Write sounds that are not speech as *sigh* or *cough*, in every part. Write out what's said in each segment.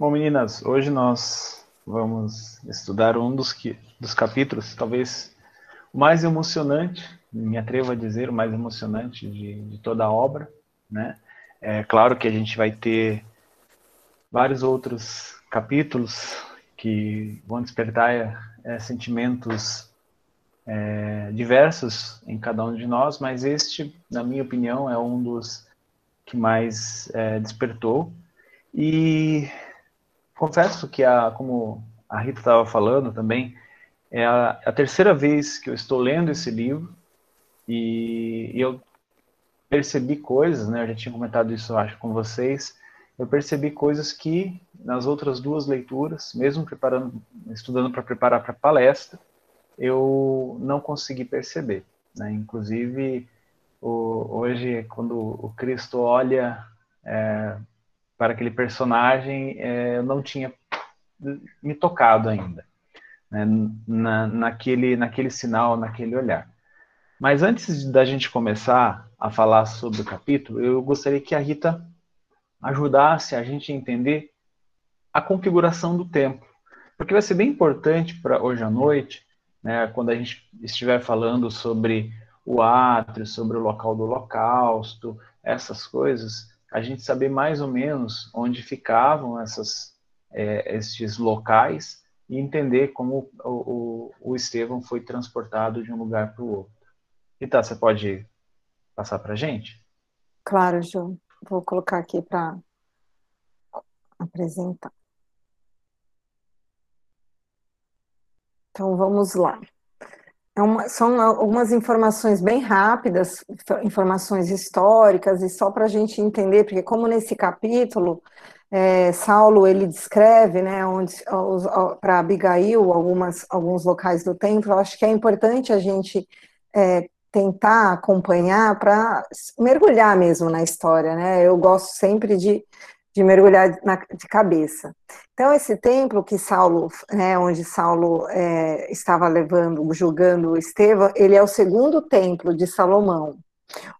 Bom, meninas, hoje nós vamos estudar um dos, que, dos capítulos, talvez o mais emocionante, me atrevo a dizer, o mais emocionante de, de toda a obra, né? É claro que a gente vai ter vários outros capítulos que vão despertar é, sentimentos é, diversos em cada um de nós, mas este, na minha opinião, é um dos que mais é, despertou. E confesso que, a, como a Rita estava falando também, é a, a, terceira vez que eu estou lendo esse livro e, e eu percebi coisas, né? Eu já tinha comentado isso, acho, com vocês. Eu percebi coisas que nas outras duas leituras, mesmo preparando, estudando para preparar para a palestra, eu não consegui perceber. Né? Inclusive, o, hoje, quando o Cristo olha é, para aquele personagem, é, eu não tinha me tocado ainda, né, na, naquele, naquele sinal, naquele olhar. Mas antes da gente começar a falar sobre o capítulo, eu gostaria que a Rita ajudasse a gente a entender a configuração do templo, porque vai ser bem importante para hoje à noite, né, quando a gente estiver falando sobre o átrio, sobre o local do holocausto, essas coisas, a gente saber mais ou menos onde ficavam essas, é, esses locais e entender como o, o, o Estevão foi transportado de um lugar para o outro. Rita, você pode passar para a gente? Claro, João. Vou colocar aqui para apresentar. Então, vamos lá. É uma, são algumas informações bem rápidas, informações históricas, e só para a gente entender, porque como nesse capítulo, é, Saulo ele descreve, né, para Abigail algumas, alguns locais do templo, eu acho que é importante a gente é, tentar acompanhar para mergulhar mesmo na história, né? Eu gosto sempre de de mergulhar na, de cabeça. Então, esse templo que Saulo, né, onde Saulo é, estava levando, julgando Estevão, ele é o segundo templo de Salomão.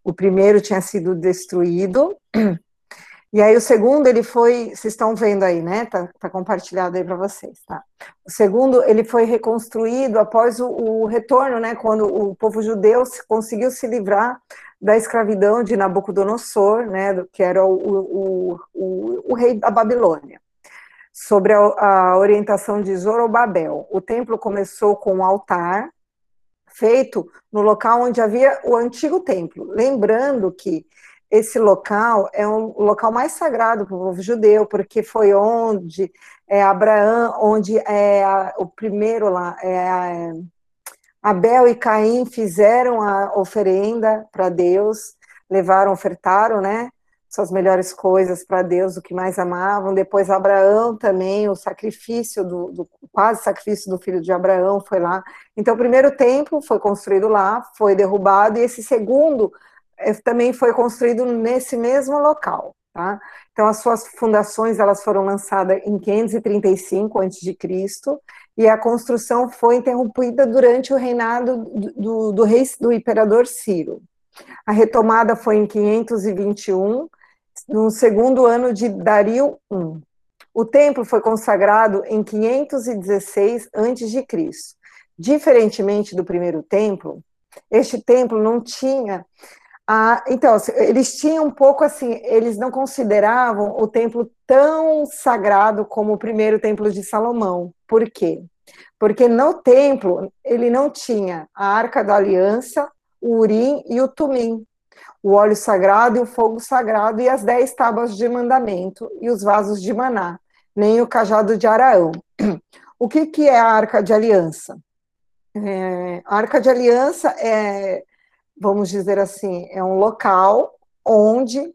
O primeiro tinha sido destruído, *clears throat* e aí o segundo ele foi, vocês estão vendo aí, né? Tá, tá compartilhado aí para vocês, tá? O segundo ele foi reconstruído após o, o retorno, né? Quando o povo judeu conseguiu se livrar da escravidão de Nabucodonosor, né, que era o, o, o, o rei da Babilônia, sobre a, a, orientação de Zorobabel. O templo começou com um altar feito no local onde havia o antigo templo. Lembrando que esse local é um local mais sagrado para o povo judeu, porque foi onde é, Abraão, onde é a, o primeiro lá, é Abel e Caim fizeram a oferenda para Deus, levaram, ofertaram, né? Suas melhores coisas para Deus, o que mais amavam. Depois Abraão também, o sacrifício do, do, quase sacrifício do filho de Abraão foi lá. Então, o primeiro templo foi construído lá, foi derrubado, e esse segundo eh, também foi construído nesse mesmo local. Tá? Então, as suas fundações elas foram lançadas em 535 a.C. e a construção foi interrompida durante o reinado do, do, rei, do imperador Ciro. A retomada foi em 521, no segundo ano de Dario I. O templo foi consagrado em 516 a.C. Diferentemente do primeiro templo, este templo não tinha ah, então, eles tinham um pouco assim, eles não consideravam o templo tão sagrado como o primeiro templo de Salomão. Por quê? Porque no templo ele não tinha a arca da aliança, o urim e o tumim, o óleo sagrado e o fogo sagrado e as dez tábuas de mandamento e os vasos de maná, nem o cajado de Araão. O que, que é a arca de aliança? É, a arca de aliança é vamos dizer assim, é um local onde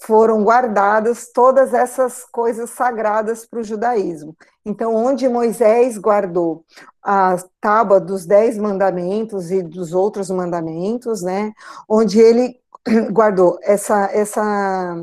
foram guardadas todas essas coisas sagradas para o judaísmo. Então, onde Moisés guardou a tábua dos dez mandamentos e dos outros mandamentos, né? Onde ele *clears throat* guardou essa essa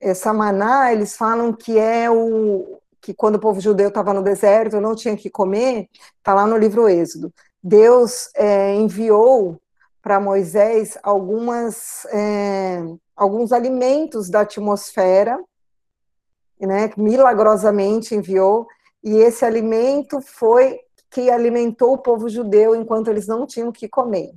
essa maná, eles falam que é o que quando o povo judeu estava no deserto não tinha que comer, está lá no livro Êxodo. Deus é, enviou para Moisés algumas, é, alguns alimentos da atmosfera né, milagrosamente enviou, e esse alimento foi que alimentou o povo judeu enquanto eles não tinham que comer.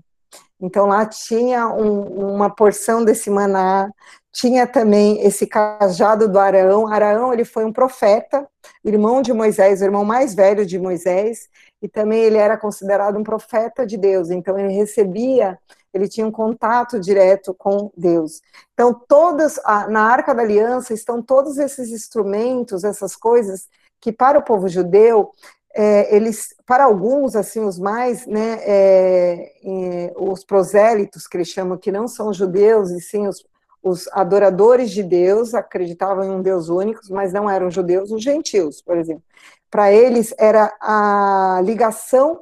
Então lá tinha um, uma porção desse maná, tinha também esse cajado do Arão. Arão ele foi um profeta, irmão de Moisés, o irmão mais velho de Moisés, e também ele era considerado um profeta de Deus. Então ele recebia, ele tinha um contato direto com Deus. Então todas na Arca da Aliança estão todos esses instrumentos, essas coisas que para o povo judeu é, eles, para alguns, assim, os mais, né, é, é, os prosélitos, que eles chamam, que não são judeus, e sim os, os adoradores de Deus, acreditavam em um Deus único, mas não eram judeus, os gentios, por exemplo. Para eles era a ligação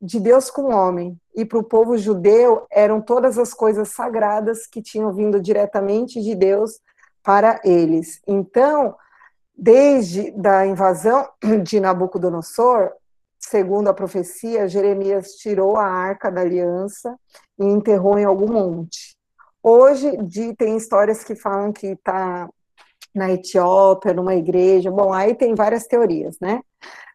de Deus com o homem, e para o povo judeu eram todas as coisas sagradas que tinham vindo diretamente de Deus para eles. Então, Desde da invasão de Nabucodonosor, segundo a profecia, Jeremias tirou a arca da aliança e enterrou em algum monte. Hoje de, tem histórias que falam que está na Etiópia, numa igreja. Bom, aí tem várias teorias, né?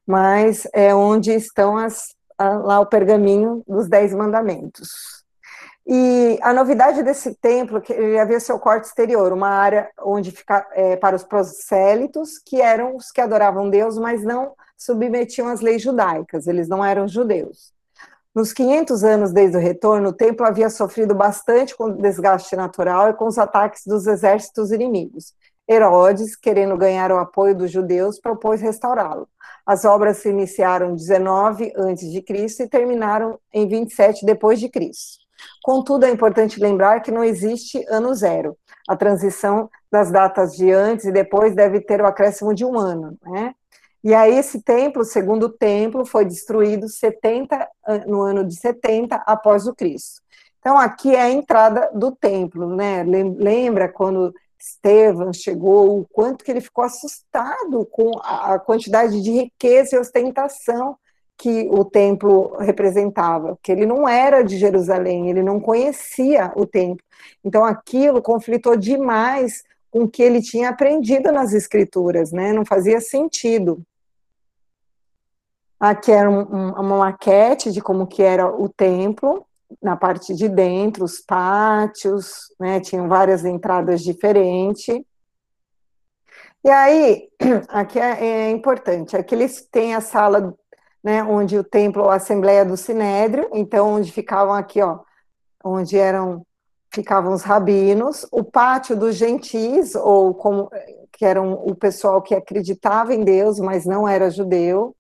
Mas é onde estão as, lá o pergaminho dos Dez Mandamentos. E a novidade desse templo, que ele havia seu corte exterior, uma área onde fica é, para os prosélitos, que eram os que adoravam Deus, mas não submetiam às leis judaicas, eles não eram judeus. Nos 500 anos desde o retorno, o templo havia sofrido bastante com o desgaste natural e com os ataques dos exércitos inimigos. Herodes, querendo ganhar o apoio dos judeus, propôs restaurá-lo. As obras se iniciaram em 19 a.C. e terminaram em 27 depois de Cristo. Contudo, é importante lembrar que não existe ano zero. A transição das datas de antes e depois deve ter o acréscimo de um ano, né? E aí esse templo, segundo o templo, foi destruído 70 no ano de 70 após o Cristo. Então aqui é a entrada do templo, né? Lembra quando Estevão chegou, o quanto que ele ficou assustado com a quantidade de riqueza e ostentação que o templo representava, que ele não era de Jerusalém, ele não conhecia o templo. Então aquilo conflitou demais com o que ele tinha aprendido nas escrituras, né? Não fazia sentido. Aqui era um, um, uma maquete de como que era o templo, na parte de dentro, os pátios, né? Tinham várias entradas diferentes. E aí, *clears throat* aqui é, é importante, aqui eles têm a sala né, onde o templo, a Assembleia do Sinédrio, então onde ficavam aqui, ó, onde eram ficavam os rabinos, o pátio dos gentis, ou como que eram o pessoal que acreditava em Deus, mas não era judeu.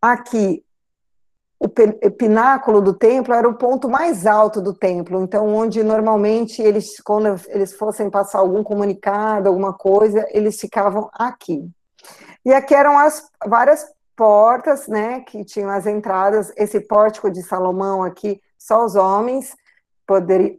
Aqui, o pináculo do templo era o ponto mais alto do templo, então onde normalmente eles, quando eles fossem passar algum comunicado, alguma coisa, eles ficavam aqui. E aqui eram as várias portas, né, que tinham as entradas, esse pórtico de Salomão aqui, só os homens poder,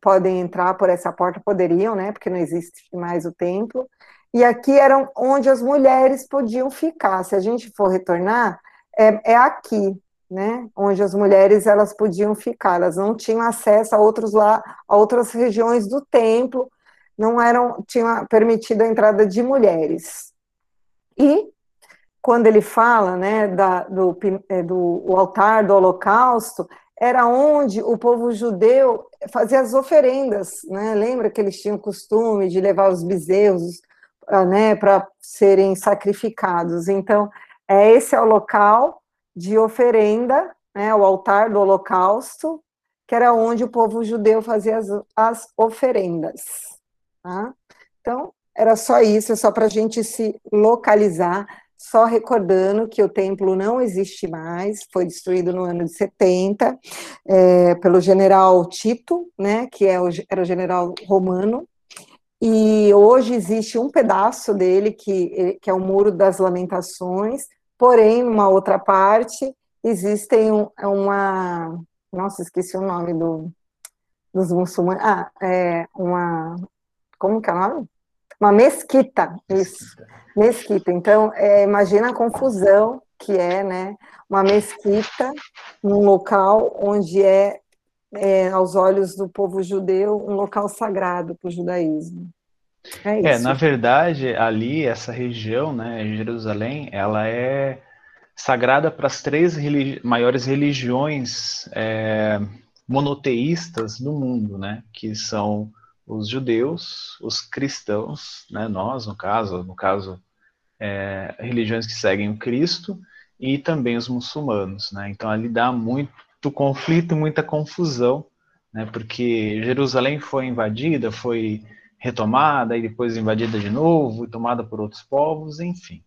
podem entrar por essa porta, poderiam, né, porque não existe mais o templo, e aqui eram onde as mulheres podiam ficar, se a gente for retornar, é, é aqui, né, onde as mulheres elas podiam ficar, elas não tinham acesso a outros lá, a outras regiões do templo, não eram, tinha permitido a entrada de mulheres. E quando ele fala né, da, do, é, do altar do holocausto, era onde o povo judeu fazia as oferendas, né? Lembra que eles tinham costume de levar os bezerros, ah, né, para serem sacrificados. Então, é esse é o local de oferenda, né, o altar do holocausto, que era onde o povo judeu fazia as, as oferendas. Tá? Então, era só isso, é só para a gente se localizar. Só recordando que o templo não existe mais, foi destruído no ano de 70 é, pelo general Tito, né, que é o, era o general romano, e hoje existe um pedaço dele que, que é o Muro das Lamentações, porém, uma outra parte, existem uma... Nossa, esqueci o nome do, dos muçulmanos. Ah, é uma... Como que é o nome? Uma mesquita, isso. Mesquita. Então, é, imagina a confusão que é, né? Uma mesquita num local onde é, é, aos olhos do povo judeu, um local sagrado para o judaísmo. É, é, na verdade, ali, essa região, né, Jerusalém, ela é sagrada para as três religi maiores religiões é, monoteístas do mundo, né, que são os judeus, os cristãos, né, nós, no caso, no caso, é, religiões que seguem o Cristo, e também os muçulmanos, né, então ali dá muito conflito, muita confusão, né, porque Jerusalém foi invadida, foi retomada e depois invadida de novo tomada por outros povos, enfim.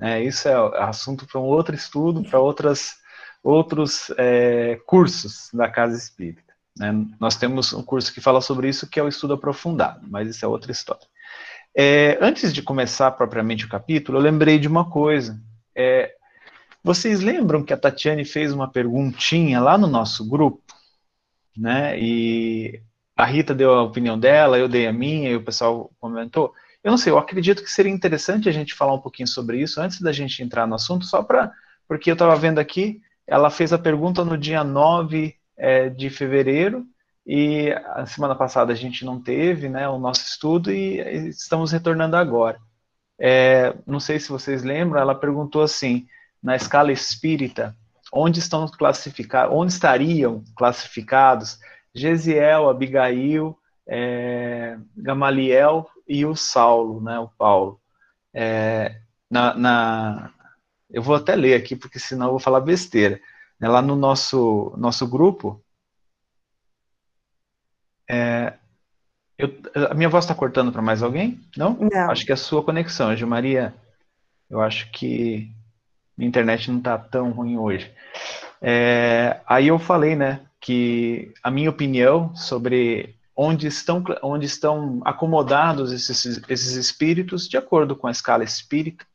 É, isso é assunto para um outro estudo, para outras, outros é, cursos da Casa Espírita. Né? Nós temos um curso que fala sobre isso, que é o estudo aprofundado, mas isso é outra história. É, antes de começar propriamente o capítulo, eu lembrei de uma coisa. É, vocês lembram que a Tatiane fez uma perguntinha lá no nosso grupo? Né? E a Rita deu a opinião dela, eu dei a minha e o pessoal comentou. Eu não sei, eu acredito que seria interessante a gente falar um pouquinho sobre isso antes da gente entrar no assunto, só para. Porque eu estava vendo aqui, ela fez a pergunta no dia 9 é, de fevereiro, e a semana passada a gente não teve né, o nosso estudo e estamos retornando agora. É, não sei se vocês lembram, ela perguntou assim, na escala espírita, onde estão classificados, onde estariam classificados Gesiel, Abigail, é, Gamaliel e o Saulo, né, o Paulo. É, na, na, eu vou até ler aqui, porque senão eu vou falar besteira. É, lá no nosso, nosso grupo, é, eu, a minha voz está cortando para mais alguém? Não? Não. Acho que é a sua conexão, Maria. Eu acho que minha internet não está tão ruim hoje. É, aí eu falei, né, que a minha opinião sobre onde estão, onde estão acomodados esses, esses espíritos, de acordo com a escala espírita,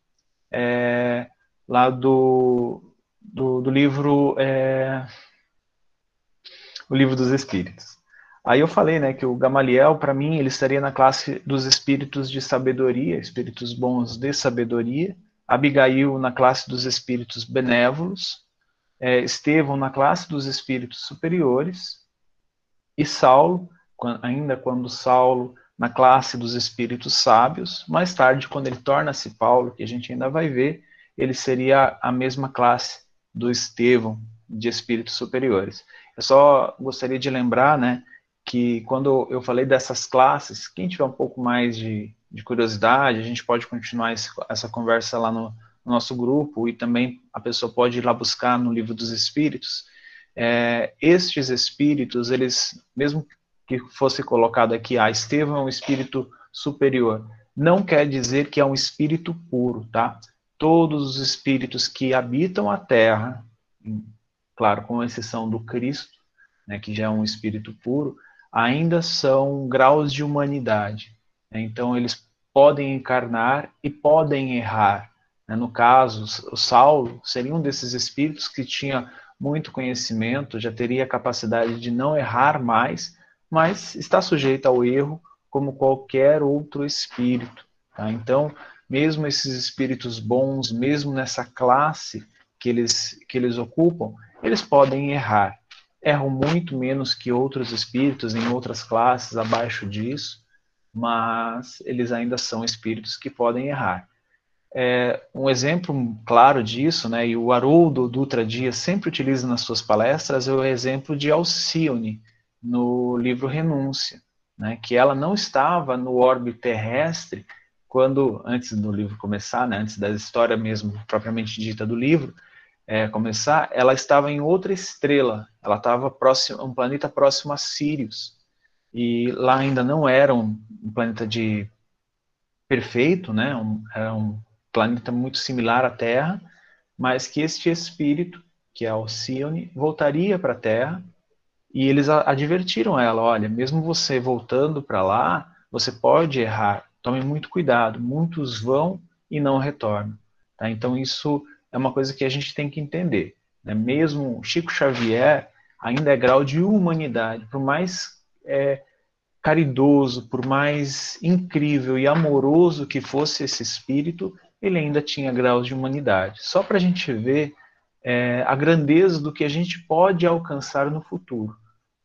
é, lá do, do, do livro é, o livro dos espíritos. Aí eu falei, né, que o Gamaliel, para mim, ele estaria na classe dos espíritos de sabedoria, espíritos bons de sabedoria, Abigail na classe dos espíritos benévolos, é, Estevão na classe dos espíritos superiores e Saulo, ainda quando Saulo na classe dos espíritos sábios, mais tarde, quando ele torna-se Paulo, que a gente ainda vai ver, ele seria a mesma classe do Estevão, de espíritos superiores. Eu só gostaria de lembrar, né, que quando eu falei dessas classes, quem tiver um pouco mais de, de curiosidade, a gente pode continuar esse, essa conversa lá no, no nosso grupo e também a pessoa pode ir lá buscar no livro dos Espíritos. É, estes espíritos, eles, mesmo que fosse colocado aqui, ah, Estevão é um espírito superior, não quer dizer que é um espírito puro, tá? Todos os espíritos que habitam a Terra, claro, com exceção do Cristo, né, que já é um espírito puro, ainda são graus de humanidade. Né? Então, eles podem encarnar e podem errar. Né? No caso, o Saulo seria um desses espíritos que tinha muito conhecimento, já teria a capacidade de não errar mais, mas está sujeito ao erro como qualquer outro espírito. Tá? Então, mesmo esses espíritos bons, mesmo nessa classe que eles, que eles ocupam, eles podem errar. Erram muito menos que outros espíritos em outras classes abaixo disso, mas eles ainda são espíritos que podem errar. É, um exemplo claro disso, né, e o Haroldo Dutra Dias sempre utiliza nas suas palestras, é o exemplo de Alcione, no livro Renúncia, né, que ela não estava no orbe terrestre quando, antes do livro começar, né, antes da história mesmo propriamente dita do livro, é, começar, ela estava em outra estrela, ela estava próximo, um planeta próximo a Sirius, e lá ainda não era um, um planeta de perfeito, né, um, era um planeta muito similar à Terra, mas que este espírito, que é Alcione, voltaria para a Terra e eles advertiram ela: olha, mesmo você voltando para lá, você pode errar, tome muito cuidado, muitos vão e não retornam. Tá? Então, isso é uma coisa que a gente tem que entender. Né? Mesmo Chico Xavier ainda é grau de humanidade, por mais é, caridoso, por mais incrível e amoroso que fosse esse espírito, ele ainda tinha graus de humanidade. Só para a gente ver é, a grandeza do que a gente pode alcançar no futuro,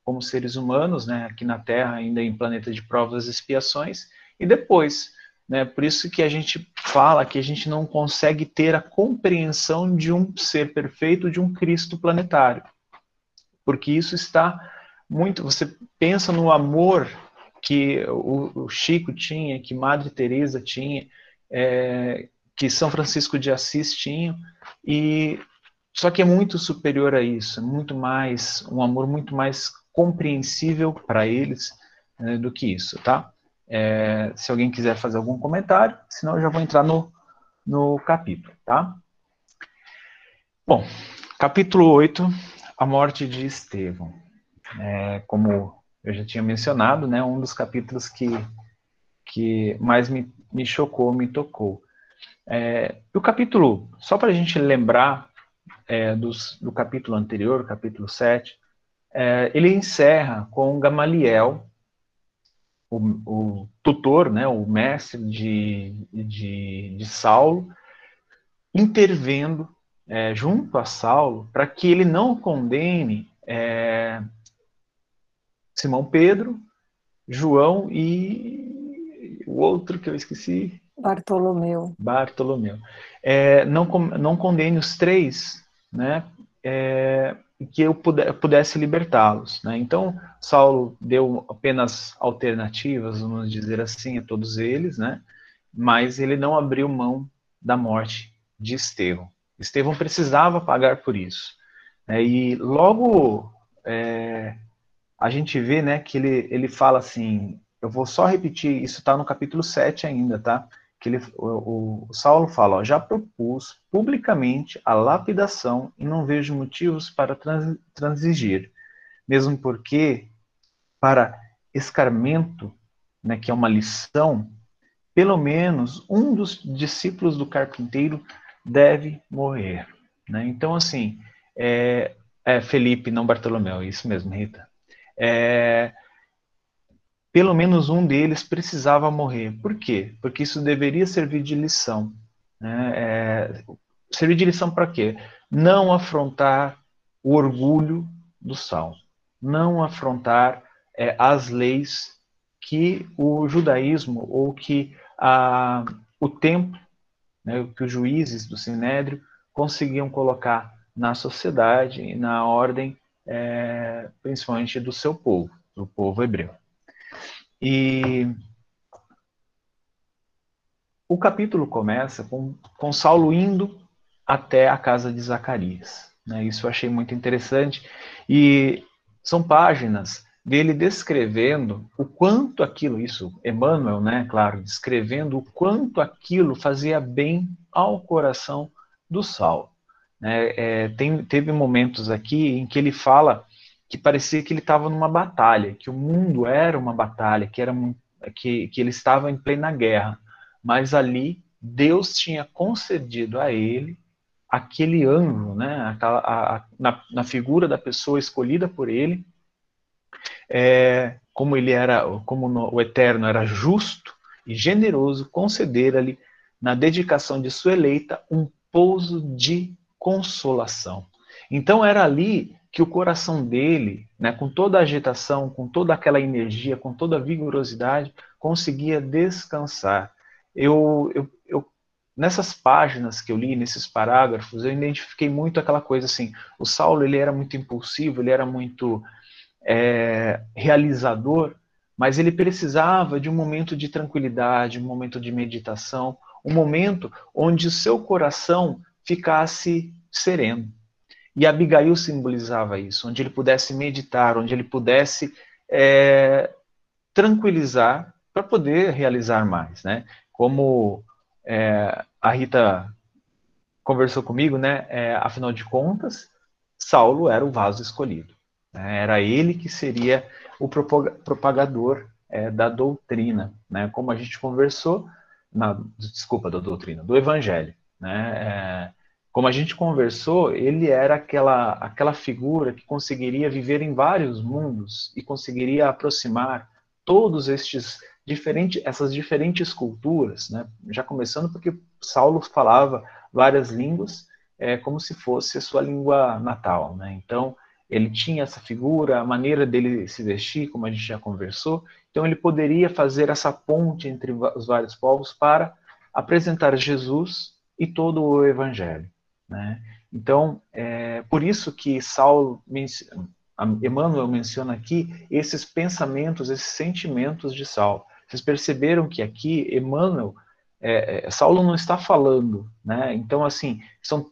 como seres humanos, né, aqui na Terra, ainda em planeta de provas e expiações, e depois. Né? Por isso que a gente fala que a gente não consegue ter a compreensão de um ser perfeito, de um Cristo planetário. Porque isso está muito. Você pensa no amor que o, o Chico tinha, que Madre Teresa tinha, é, que São Francisco de Assis tinha, e só que é muito superior a isso, é muito mais um amor muito mais compreensível para eles né, do que isso, tá? É, se alguém quiser fazer algum comentário, senão eu já vou entrar no, no capítulo, tá? Bom, capítulo 8, a morte de Estevão. É, como eu já tinha mencionado, né, um dos capítulos que, que mais me, me chocou, me tocou. É, o capítulo, só para a gente lembrar é, dos, do capítulo anterior, capítulo 7, é, ele encerra com Gamaliel, o, o, tutor, né, o mestre de, de, de Saulo, intervendo é, junto a Saulo para que ele não condene é, Simão Pedro, João e o outro que eu esqueci. Bartolomeu. Bartolomeu. É, não, não condene os três, né? É, que eu pudesse libertá-los. Né? Então, Saulo deu apenas alternativas, vamos dizer assim, a todos eles, né? mas ele não abriu mão da morte de Estevão. Estevão precisava pagar por isso. Né? E logo é, a gente vê né, que ele, ele fala assim, eu vou só repetir, isso está no capítulo 7 ainda, tá? Que ele, o, o Saulo fala, ó, já propus publicamente a lapidação e não vejo motivos para trans, transigir, mesmo porque, para escarmento, né, que é uma lição, pelo menos um dos discípulos do carpinteiro deve morrer. Né? Então, assim, é, é Felipe, não Bartolomeu, isso mesmo, Rita é, pelo menos um deles precisava morrer. Por quê? Porque isso deveria servir de lição. Né? É, servir de lição para quê? Não afrontar o orgulho do sal, não afrontar é, as leis que o judaísmo ou que a, o templo, né, que os juízes do Sinédrio conseguiam colocar na sociedade e na ordem é, principalmente do seu povo, do povo hebreu. E o capítulo começa com, com Saulo indo até a casa de Zacarias. Né? Isso eu achei muito interessante. E são páginas dele descrevendo o quanto aquilo, isso, Emmanuel, né, claro, descrevendo o quanto aquilo fazia bem ao coração do Saulo. Né? É, tem, teve momentos aqui em que ele fala que parecia que ele estava numa batalha, que o mundo era uma batalha, que, era, que, que ele estava em plena guerra. Mas ali Deus tinha concedido a ele aquele anjo, né, aquela, a, a, na, na, figura da pessoa escolhida por ele, é, como ele era, como no, o Eterno era justo e generoso, conceder-lhe na dedicação de sua eleita um pouso de consolação. Então era ali que o coração dele, né, com toda a agitação, com toda aquela energia, com toda a vigorosidade, conseguia descansar. Eu, eu, eu, nessas páginas que eu li, nesses parágrafos, eu identifiquei muito aquela coisa assim. O Saulo ele era muito impulsivo, ele era muito é, realizador, mas ele precisava de um momento de tranquilidade, um momento de meditação, um momento onde o seu coração ficasse sereno. E Abigail simbolizava isso, onde ele pudesse meditar, onde ele pudesse é, tranquilizar para poder realizar mais, né? Como é, a Rita conversou comigo, né? É, afinal de contas, Saulo era o vaso escolhido. Né? Era ele que seria o propagador é, da doutrina, né? Como a gente conversou, na, desculpa, da doutrina, do evangelho, né? Como a gente conversou, ele era aquela, aquela figura que conseguiria viver em vários mundos e conseguiria aproximar todos estes diferentes, essas diferentes culturas, né? Já começando porque Saulo falava várias línguas, é, como se fosse a sua língua natal, né? Então ele tinha essa figura, a maneira dele se vestir, como a gente já conversou, Então ele poderia fazer essa ponte entre os vários povos para apresentar Jesus e todo o Evangelho. Né? Então, é por isso que Saulo, Emmanuel menciona aqui esses pensamentos, esses sentimentos de Saulo. Vocês perceberam que aqui Emmanuel, é, é, Saulo não está falando, né? Então, assim, são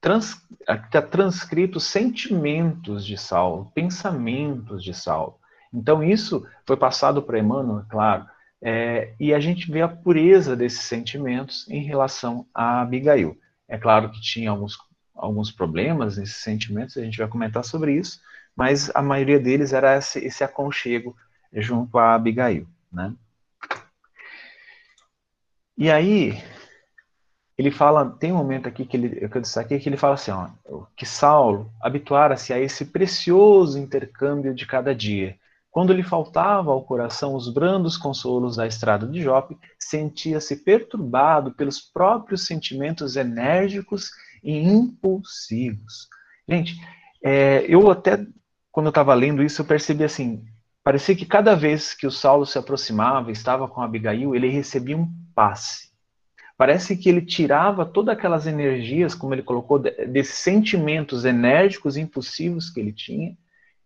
trans, está transcrito sentimentos de Saulo, pensamentos de Saulo. Então, isso foi passado para Emmanuel, claro, é, e a gente vê a pureza desses sentimentos em relação a Abigail. É claro que tinha alguns, alguns problemas nesses sentimentos, a gente vai comentar sobre isso, mas a maioria deles era esse, esse aconchego junto a Abigail. Né? E aí, ele fala, tem um momento aqui que, ele, que eu destaquei que ele fala assim, ó, que Saulo habituara-se a esse precioso intercâmbio de cada dia, quando lhe faltava ao coração os brandos consolos da estrada de Jope, sentia-se perturbado pelos próprios sentimentos enérgicos e impulsivos. Gente, é, eu até, quando eu estava lendo isso, eu percebi assim, parecia que cada vez que o Saulo se aproximava, estava com Abigail, ele recebia um passe. Parece que ele tirava todas aquelas energias, como ele colocou, desses sentimentos enérgicos e impulsivos que ele tinha,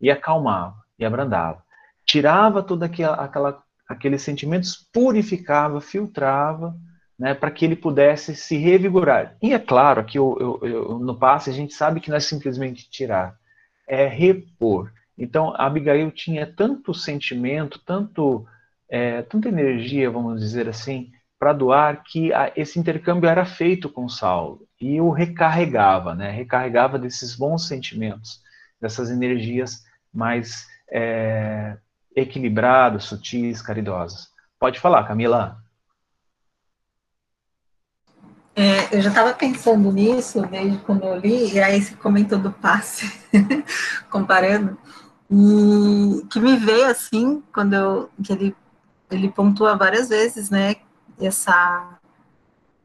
e acalmava, e abrandava tirava todos aquela, aqueles sentimentos, purificava, filtrava, né, para que ele pudesse se revigorar. E é claro, aqui eu, eu, eu, no passe a gente sabe que não é simplesmente tirar, é repor. Então, Abigail tinha tanto sentimento, tanto, é, tanta energia, vamos dizer assim, para doar, que a, esse intercâmbio era feito com Saulo. E o recarregava, né? recarregava desses bons sentimentos, dessas energias mais é, equilibrados, sutis, caridosos. Pode falar, Camila. É, eu já estava pensando nisso desde quando eu li, e aí você comentou do passe, *laughs* comparando, e que me veio assim, quando eu, que ele, ele pontua várias vezes, né, essa,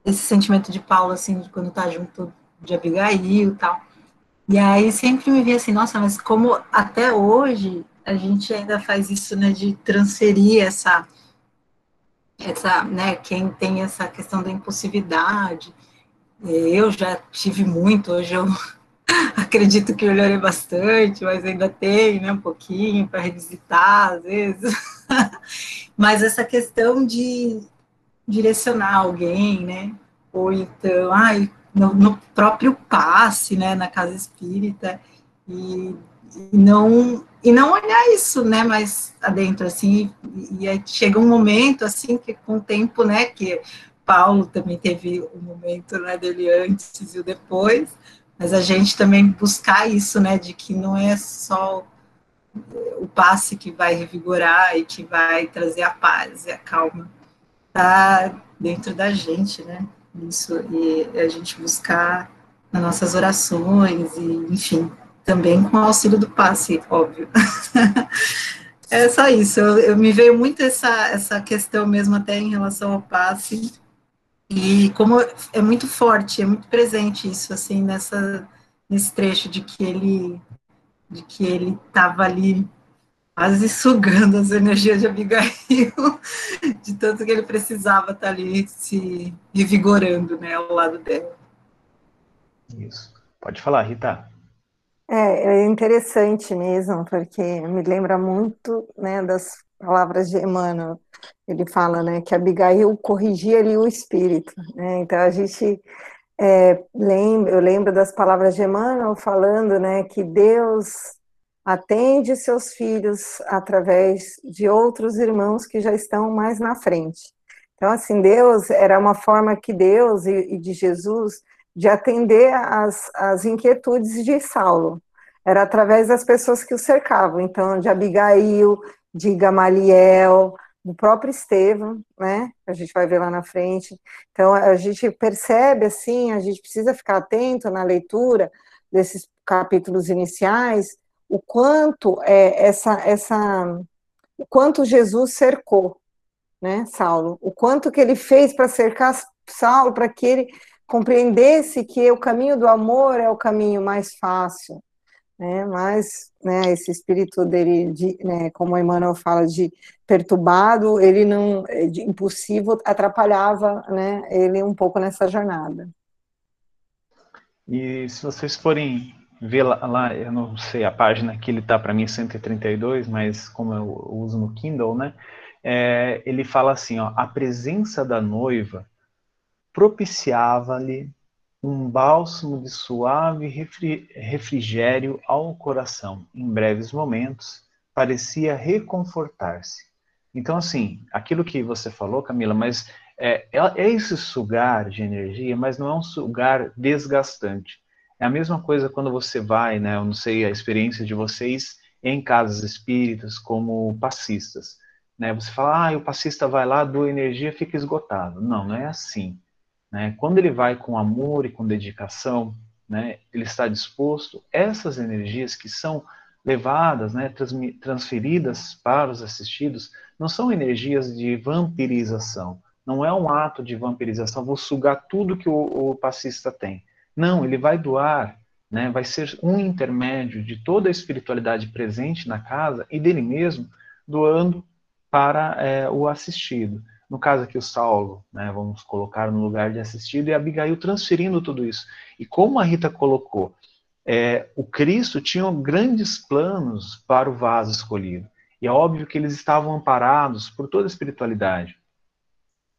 esse sentimento de Paulo, assim, de quando tá junto de Abigail e tal, e aí sempre me via assim, nossa, mas como até hoje a gente ainda faz isso, né, de transferir essa, essa, né, quem tem essa questão da impulsividade. É, eu já tive muito, hoje eu *laughs* acredito que melhorei bastante, mas ainda tem, né, um pouquinho para revisitar, às vezes. *laughs* mas essa questão de direcionar alguém, né, ou então, ai, no, no próprio passe, né, na casa espírita, e não e não olhar isso, né, mais adentro, assim, e, chega um momento, assim, que com o tempo, né, que Paulo também teve o um momento, né, dele antes e o depois, mas a gente também buscar isso, né, de que não é só o passe que vai revigorar e que vai trazer a paz e a calma, tá dentro da gente, né, isso, e a gente buscar nas nossas orações e, enfim, também com o auxílio do passe, óbvio. *laughs* é só isso, eu, eu, me veio muito essa, essa questão mesmo até em relação ao passe, e como é muito forte, é muito presente isso, assim, nessa, nesse trecho de que ele de que ele estava ali quase sugando as energias de Abigail, *laughs* de tanto que ele precisava estar ali se revigorando, né, ao lado dela. Isso. Pode falar, Rita. É, é interessante mesmo, porque me lembra muito né, das palavras de Emmanuel. Ele fala né, que Abigail corrigia ali o espírito. Né? Então a gente é, lembra, eu lembro das palavras de Emmanuel falando né, que Deus atende seus filhos através de outros irmãos que já estão mais na frente. Então, assim, Deus era uma forma que Deus e, e de Jesus de atender às, às inquietudes de Saulo. Era através das pessoas que o cercavam, então, de Abigail, de Gamaliel, do próprio Estevão, né? A gente vai ver lá na frente. Então, a gente percebe, assim, a gente precisa ficar atento na leitura desses capítulos iniciais, o quanto é, essa, essa, o quanto Jesus cercou, né, Saulo, o quanto que ele fez para cercar Saulo, para que ele compreendesse que o caminho do amor é o caminho mais fácil, né, mas né, esse espírito dele, de, né, como o Emmanuel fala, de perturbado, ele não, de impulsivo, atrapalhava né, ele um pouco nessa jornada. E se vocês forem ver lá, lá eu não sei a página que ele está para mim 132, mas como eu uso no Kindle, né? É, ele fala assim, ó, a presença da noiva propiciava-lhe um bálsamo de suave refrigério ao coração. Em breves momentos, parecia reconfortar-se. Então, assim, aquilo que você falou, Camila, mas é, é, é esse sugar de energia, mas não é um sugar desgastante. É a mesma coisa quando você vai, né? Eu não sei a experiência de vocês em casas espíritas como passistas. Né? Você fala, ah, o passista vai lá, doa energia, fica esgotado. Não, não é assim. Né? Quando ele vai com amor e com dedicação, né, ele está disposto, essas energias que são levadas, né, transferidas para os assistidos, não são energias de vampirização. Não é um ato de vampirização, vou sugar tudo que o, o passista tem. Não, ele vai doar, né, vai ser um intermédio de toda a espiritualidade presente na casa e dele mesmo, doando para é, o assistido. No caso aqui, o Saulo, né, vamos colocar no lugar de assistido, e Abigail transferindo tudo isso. E como a Rita colocou, é, o Cristo tinha grandes planos para o vaso escolhido. E é óbvio que eles estavam amparados por toda a espiritualidade.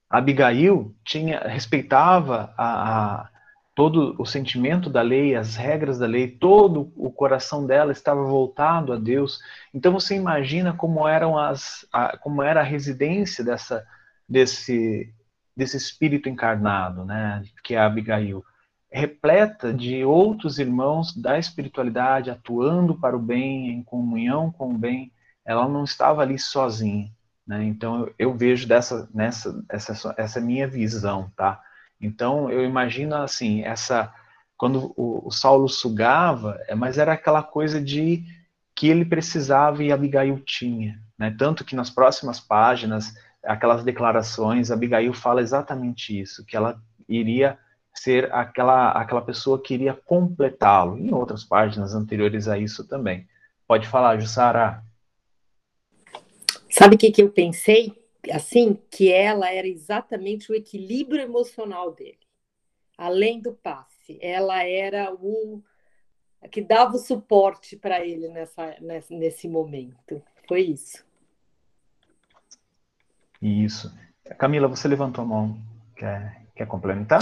Abigail tinha, respeitava a, a, todo o sentimento da lei, as regras da lei, todo o coração dela estava voltado a Deus. Então você imagina como eram as, a, como era a residência dessa desse, desse espírito encarnado, né, que é Abigail, repleta de outros irmãos da espiritualidade atuando para o bem, em comunhão com o bem. Ela não estava ali sozinha, né? Então eu, eu vejo dessa nessa essa essa minha visão, tá? Então eu imagino assim essa quando o, o Saulo sugava, é, mas era aquela coisa de que ele precisava e Abigail tinha, né? Tanto que nas próximas páginas aquelas declarações, Abigail fala exatamente isso, que ela iria ser aquela, aquela pessoa que iria completá-lo. Em outras páginas anteriores a isso também. Pode falar, Jussara. Sabe o que, que eu pensei? Assim, que ela era exatamente o equilíbrio emocional dele. Além do passe, ela era o que dava o suporte para ele nessa, nesse momento. Foi isso. Isso. Camila, você levantou a mão. Quer, quer complementar?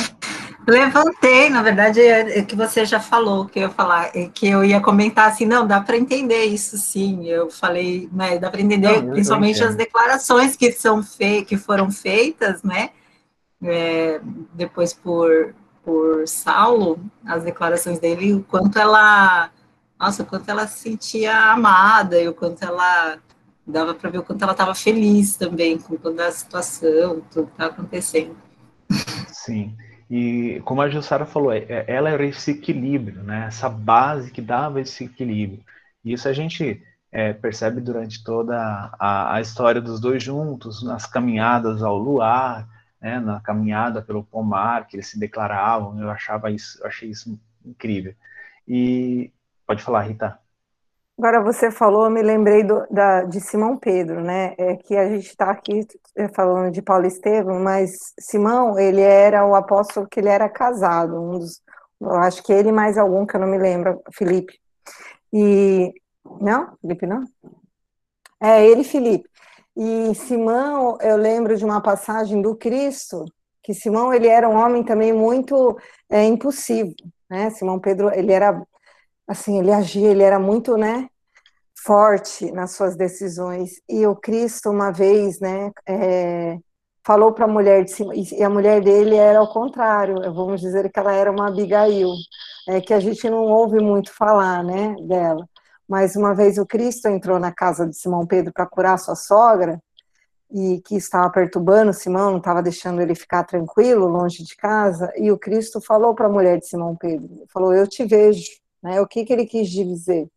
Levantei, na verdade, é, é que você já falou que eu ia falar, é que eu ia comentar assim, não, dá para entender isso sim. Eu falei, né, dá para entender não, principalmente as declarações que são fe que foram feitas, né? É, depois por, por Saulo, as declarações dele, o quanto ela, nossa, o quanto ela se sentia amada e o quanto ela dava para ver o quanto ela estava feliz também com toda a situação, tudo que estava acontecendo. Sim. E como a Jussara falou, é, é, ela era esse equilíbrio, né? essa base que dava esse equilíbrio. E isso a gente é, percebe durante toda a, a, história dos dois juntos, nas caminhadas ao luar, né? na caminhada pelo pomar, que eles se declaravam. Eu achava isso, eu achei isso incrível. E pode falar, Rita. Agora você falou, eu me lembrei do, da, de Simão Pedro, né? É que a gente está aqui é, falando de Paulo Estevam, mas Simão, ele era o apóstolo que ele era casado, um dos, eu acho que ele mais algum que eu não me lembro, Felipe. E não, Felipe não. É ele, Felipe. E Simão, eu lembro de uma passagem do Cristo que Simão ele era um homem também muito é, impulsivo, né? Simão Pedro ele era assim, ele agia, ele era muito, né, forte nas suas decisões. E o Cristo, uma vez, né, é, falou para a mulher de cima, e a mulher dele era ao contrário, vamos dizer que ela era uma Abigail, é, que a gente não ouve muito falar, né, dela. Mas uma vez o Cristo entrou na casa de Simão Pedro para curar sua sogra, e que estava perturbando Simão, não estava deixando ele ficar tranquilo, longe de casa, e o Cristo falou para a mulher de Simão Pedro, falou, eu te vejo, né? O que, que ele quis dizer?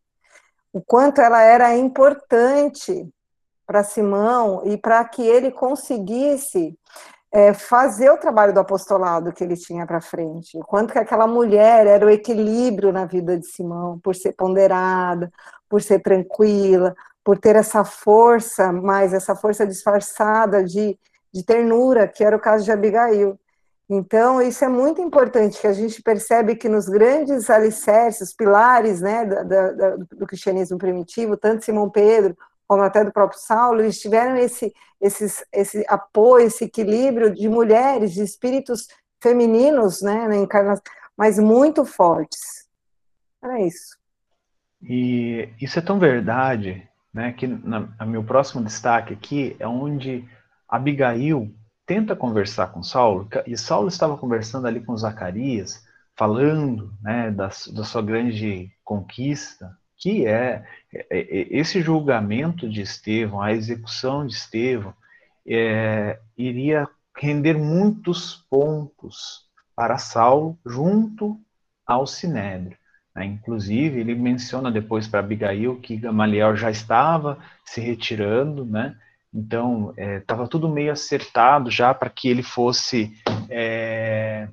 O quanto ela era importante para Simão e para que ele conseguisse é, fazer o trabalho do apostolado que ele tinha para frente. O quanto que aquela mulher era o equilíbrio na vida de Simão, por ser ponderada, por ser tranquila, por ter essa força, mais essa força disfarçada de, de ternura, que era o caso de Abigail. Então, isso é muito importante, que a gente percebe que nos grandes alicerces, pilares né, do cristianismo primitivo, tanto Simão Pedro como até do próprio Saulo, eles tiveram esse, esse, esse apoio, esse equilíbrio de mulheres, de espíritos femininos, né, na encarnação, mas muito fortes. Era isso. E isso é tão verdade, né, que na, na meu próximo destaque aqui é onde Abigail tenta conversar com Saulo, e Saulo estava conversando ali com Zacarias, falando né, da, da sua grande conquista, que é, é, é esse julgamento de Estevão, a execução de Estevão, é, iria render muitos pontos para Saulo junto ao Sinédrio. Né? Inclusive, ele menciona depois para Abigail que Gamaliel já estava se retirando, né? Então, estava é, tudo meio acertado já para que ele fosse é,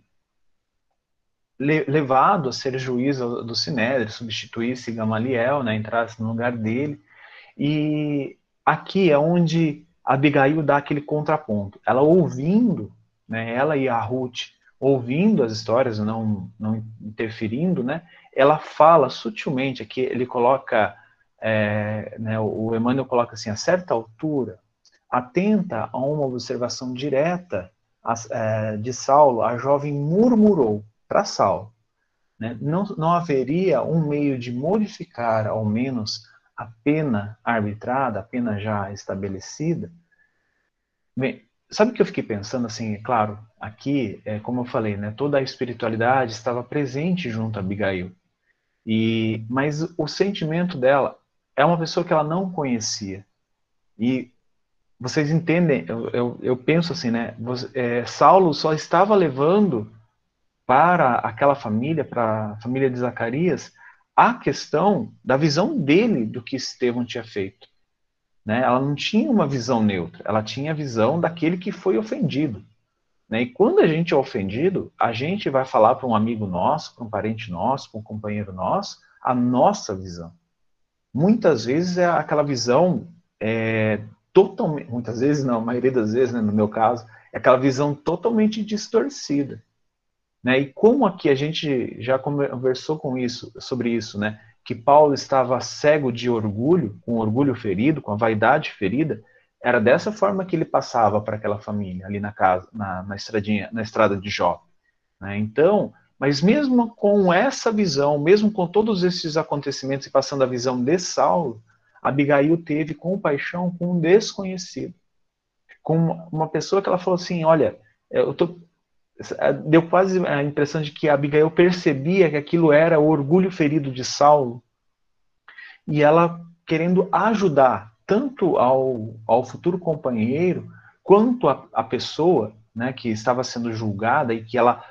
le levado a ser juiz do Sinédrio, substituísse Gamaliel, né, entrasse no lugar dele. E aqui é onde Abigail dá aquele contraponto. Ela ouvindo, né, ela e a Ruth, ouvindo as histórias, não, não interferindo, né, ela fala sutilmente, aqui ele coloca, é, né, o Emmanuel coloca assim, a certa altura, Atenta a uma observação direta é, de Saulo, a jovem murmurou para Saulo. Né? Não, não haveria um meio de modificar, ao menos, a pena arbitrada, a pena já estabelecida? Bem, sabe o que eu fiquei pensando assim? É claro, aqui, é, como eu falei, né, toda a espiritualidade estava presente junto a Abigail. E, mas o sentimento dela é uma pessoa que ela não conhecia. E vocês entendem, eu, eu, eu penso assim, né? É, Saulo só estava levando para aquela família, para a família de Zacarias, a questão da visão dele do que Estevão tinha feito. Né? Ela não tinha uma visão neutra, ela tinha a visão daquele que foi ofendido. Né? E quando a gente é ofendido, a gente vai falar para um amigo nosso, para um parente nosso, para um companheiro nosso, a nossa visão. Muitas vezes é aquela visão é, totalmente, muitas vezes não, a maioria das vezes, né, no meu caso, é aquela visão totalmente distorcida. Né? E como aqui a gente já conversou com isso, sobre isso, né? que Paulo estava cego de orgulho, com orgulho ferido, com a vaidade ferida, era dessa forma que ele passava para aquela família ali na casa, na, na estradinha, na estrada de Jó. Né? Então, mas mesmo com essa visão, mesmo com todos esses acontecimentos e passando a visão de Saulo, Abigail teve compaixão com um desconhecido, com uma pessoa que ela falou assim, olha, eu tô deu quase a impressão de que Abigail percebia que aquilo era o orgulho ferido de Saulo. E ela querendo ajudar tanto ao, ao futuro companheiro quanto a pessoa né, que estava sendo julgada e que ela,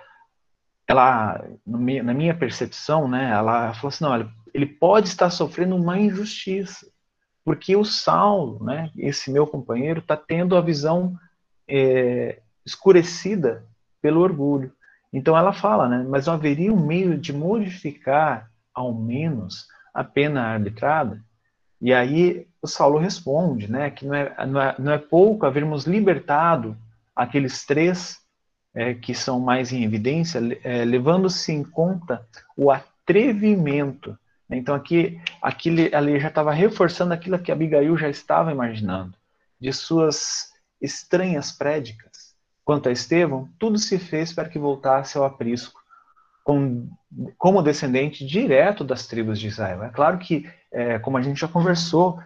ela na minha percepção, né, ela falou assim, não, ele pode estar sofrendo uma injustiça porque o Saulo, né, esse meu companheiro, está tendo a visão é, escurecida pelo orgulho. Então ela fala, né, mas não haveria um meio de modificar, ao menos, a pena arbitrada? E aí o Saulo responde, né, que não é, não é, não é pouco havermos libertado aqueles três é, que são mais em evidência, é, levando-se em conta o atrevimento então aqui, aqui ali já estava reforçando aquilo que Abigail já estava imaginando, de suas estranhas prédicas. Quanto a Estevão, tudo se fez para que voltasse ao aprisco, com, como descendente direto das tribos de Israel. É claro que, é, como a gente já conversou,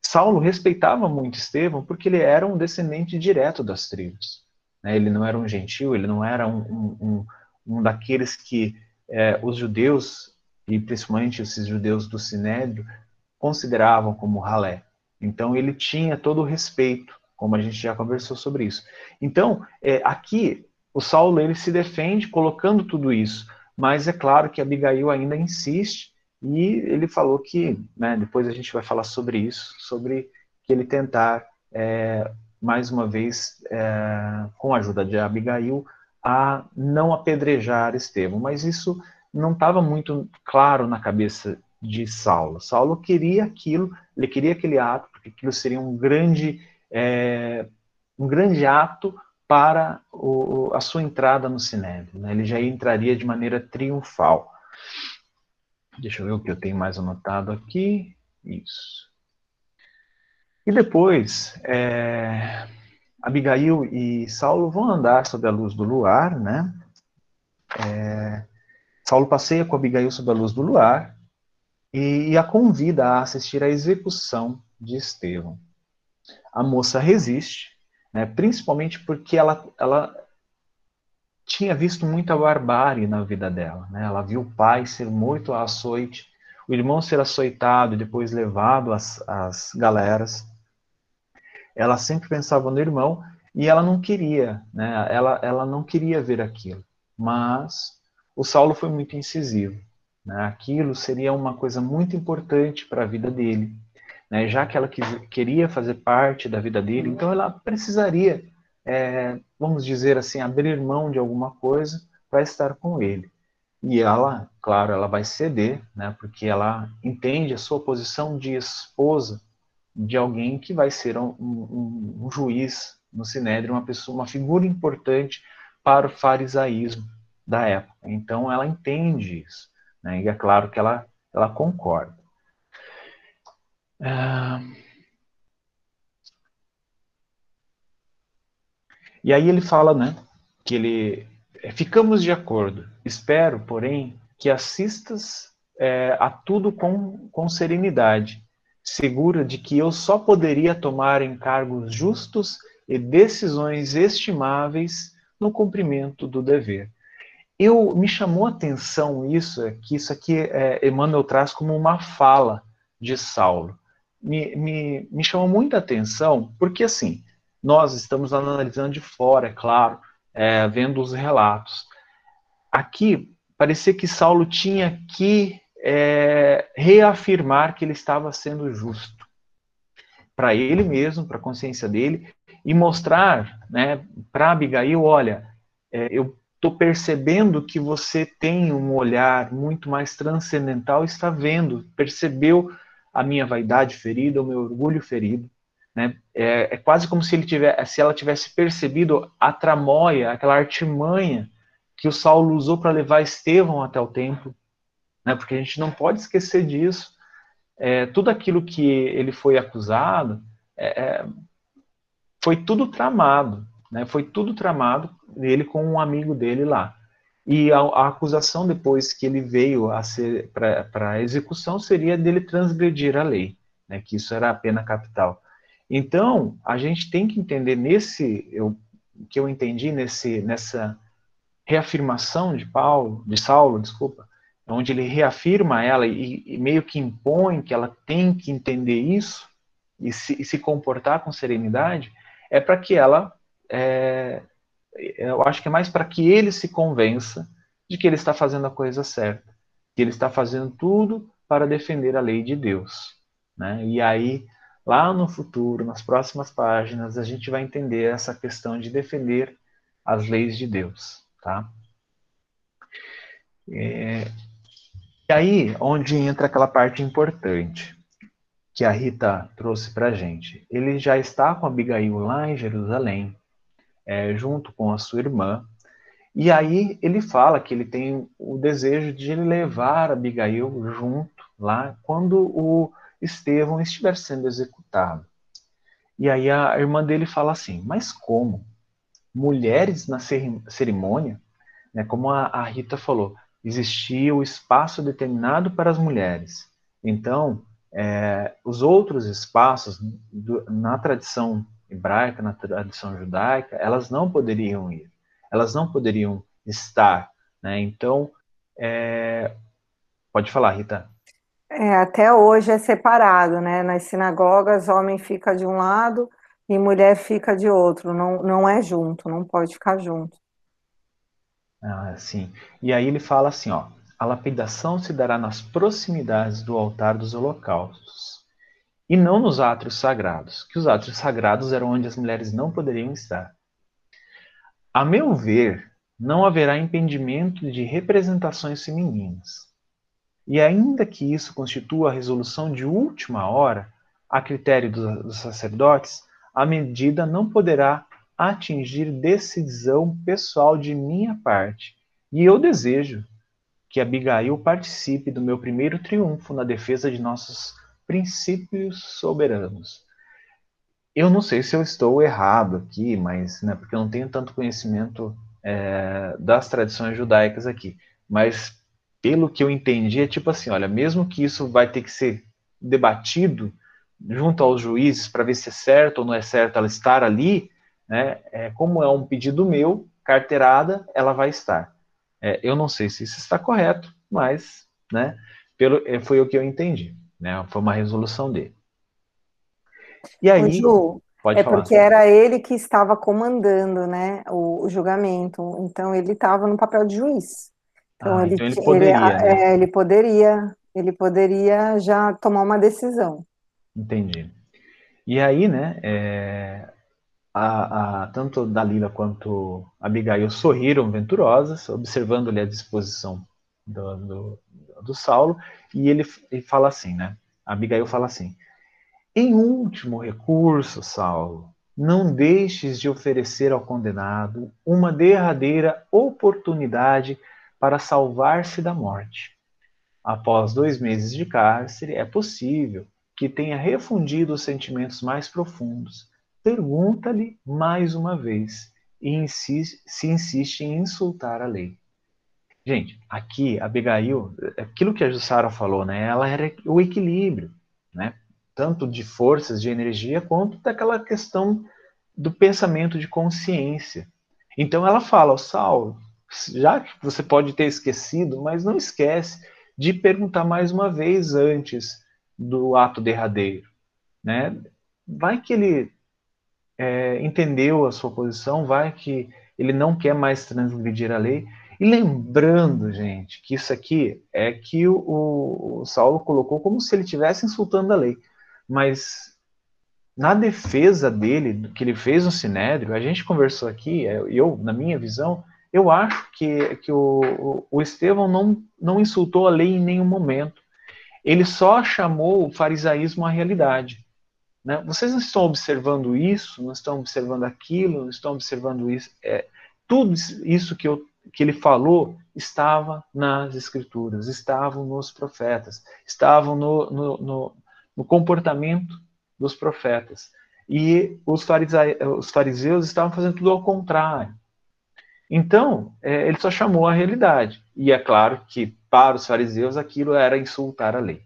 Saulo respeitava muito Estevão porque ele era um descendente direto das tribos. Né? Ele não era um gentil, ele não era um, um, um, um daqueles que é, os judeus e principalmente esses judeus do Sinédrio, consideravam como ralé. Então ele tinha todo o respeito, como a gente já conversou sobre isso. Então, é, aqui, o Saulo ele se defende colocando tudo isso, mas é claro que Abigail ainda insiste, e ele falou que, né, depois a gente vai falar sobre isso, sobre que ele tentar é, mais uma vez, é, com a ajuda de Abigail, a não apedrejar Estevão. Mas isso não estava muito claro na cabeça de Saulo. Saulo queria aquilo, ele queria aquele ato, porque aquilo seria um grande, é, um grande ato para o, a sua entrada no Sinédrio. Né? Ele já entraria de maneira triunfal. Deixa eu ver o que eu tenho mais anotado aqui. Isso. E depois, é, Abigail e Saulo vão andar sob a luz do luar, né? É, Saulo passeia com Abigail sob a luz do luar e, a convida a assistir à execução de Estevão. A moça resiste, né, principalmente porque ela, ela tinha visto muita barbárie na vida dela. Né? Ela viu o pai ser morto a açoite, o irmão ser açoitado e depois levado às, às galeras. Ela sempre pensava no irmão e ela não queria, né? ela, ela não queria ver aquilo. Mas o Saulo foi muito incisivo. Né? Aquilo seria uma coisa muito importante para a vida dele. Né? Já que ela quis, queria fazer parte da vida dele, então ela precisaria é, vamos dizer assim, abrir mão de alguma coisa para estar com ele. E ela, claro, ela vai ceder, né, porque ela entende a sua posição de esposa de alguém que vai ser um, um, um juiz no Sinédrio, uma pessoa, uma figura importante para o farisaísmo da época. Então ela entende isso, né, e é claro que ela, ela concorda. Ah, E aí ele fala, né, que ele é, ficamos de acordo. Espero, porém, que assistas é, a tudo com, com serenidade, segura de que eu só poderia tomar encargos justos e decisões estimáveis no cumprimento do dever. Eu me chamou a atenção isso, é que isso aqui é, Emmanuel traz como uma fala de Saulo. Me, me, me chamou muita atenção, porque assim, nós estamos analisando de fora, é claro, é, vendo os relatos. Aqui, parecia que Saulo tinha que é, reafirmar que ele estava sendo justo para ele mesmo, para a consciência dele, e mostrar né, para Abigail: olha, é, eu estou percebendo que você tem um olhar muito mais transcendental, está vendo, percebeu a minha vaidade ferida, o meu orgulho ferido, né? É, é, quase como se, ele tivesse, se ela tivesse percebido a tramóia, aquela artimanha que o Saulo usou para levar Estevão até o templo, né? porque a gente não pode esquecer disso. É, tudo aquilo que ele foi acusado é, é foi tudo tramado, né? foi tudo tramado dele com um amigo dele lá. E a, a acusação depois que ele veio a ser para a execução seria dele transgredir a lei, né? que isso era a pena capital. Então, a gente tem que entender nesse, eu, que eu entendi nesse, nessa reafirmação de Paulo, de Saulo, desculpa, onde ele reafirma ela e, e meio que impõe que ela tem que entender isso e se, e se comportar com serenidade, é para que ela, é, eu acho que é mais para que ele se convença de que ele está fazendo a coisa certa, que ele está fazendo tudo para defender a lei de Deus, né? E aí Lá no futuro, nas próximas páginas, a gente vai entender essa questão de defender as leis de Deus, tá? É, e aí, onde entra aquela parte importante que a Rita trouxe para gente. Ele já está com Abigail lá em Jerusalém, é, junto com a sua irmã, e aí ele fala que ele tem o desejo de levar Abigail junto lá quando o Estevão estiver sendo executado. E aí a irmã dele fala assim: Mas como? Mulheres na cerimônia? Né, como a, a Rita falou, existia o espaço determinado para as mulheres. Então, é, os outros espaços, do, na tradição hebraica, na tradição judaica, elas não poderiam ir, elas não poderiam estar. Né? Então, é, pode falar, Rita. É, até hoje é separado, né? Nas sinagogas, homem fica de um lado e mulher fica de outro. Não, não é junto, não pode ficar junto. Ah, sim. E aí ele fala assim, ó, a lapidação se dará nas proximidades do altar dos holocaustos. E não nos átrios sagrados, que os átrios sagrados eram onde as mulheres não poderiam estar. A meu ver, não haverá impedimento de representações femininas. E ainda que isso constitua a resolução de última hora, a critério dos sacerdotes, a medida não poderá atingir decisão pessoal de minha parte. E eu desejo que Abigail participe do meu primeiro triunfo na defesa de nossos princípios soberanos. Eu não sei se eu estou errado aqui, mas né, porque eu não tenho tanto conhecimento é, das tradições judaicas aqui, mas pelo que eu entendi é tipo assim, olha, mesmo que isso vai ter que ser debatido junto aos juízes para ver se é certo ou não é certo ela estar ali, né? É, como é um pedido meu, carteirada, ela vai estar. É, eu não sei se isso está correto, mas, né? Pelo, é, foi o que eu entendi, né? Foi uma resolução dele. E aí, Ju, pode é falar. porque era ele que estava comandando, né? O, o julgamento. Então ele estava no papel de juiz. Então, ah, ele, então ele, poderia, ele, né? é, ele poderia, ele poderia já tomar uma decisão. Entendi. E aí, né, é, a, a, tanto Dalila quanto Abigail sorriram venturosas, observando-lhe a disposição do, do, do, Saulo, e ele, ele fala assim, né, Abigail fala assim, em último recurso, Saulo, não deixes de oferecer ao condenado uma derradeira oportunidade para salvar-se da morte. Após dois meses de cárcere, é possível que tenha refundido os sentimentos mais profundos. Pergunta-lhe mais uma vez e insiste, se insiste em insultar a lei. Gente, aqui Abigail, aquilo que a Jussara falou, né? Ela era o equilíbrio, né? Tanto de forças, de energia, quanto daquela questão do pensamento de consciência. Então ela fala, o Saulo, já que você pode ter esquecido, mas não esquece de perguntar mais uma vez antes do ato derradeiro, né? Vai que ele é, entendeu a sua posição, vai que ele não quer mais transgredir a lei. E lembrando, gente, que isso aqui é que o, o Saulo colocou como se ele estivesse insultando a lei. Mas na defesa dele, do que ele fez no Sinédrio, a gente conversou aqui, é, eu, na minha visão, eu acho que, que o, o Estevão não, não insultou a lei em nenhum momento. Ele só chamou o farisaísmo à realidade. Né? Vocês não estão observando isso, não estão observando aquilo, não estão observando isso. É, tudo isso que, eu, que ele falou estava nas escrituras, estavam nos profetas, estavam no, no, no, no comportamento dos profetas. E os fariseus, os fariseus estavam fazendo tudo ao contrário. Então, é, ele só chamou a realidade. E é claro que, para os fariseus, aquilo era insultar a lei.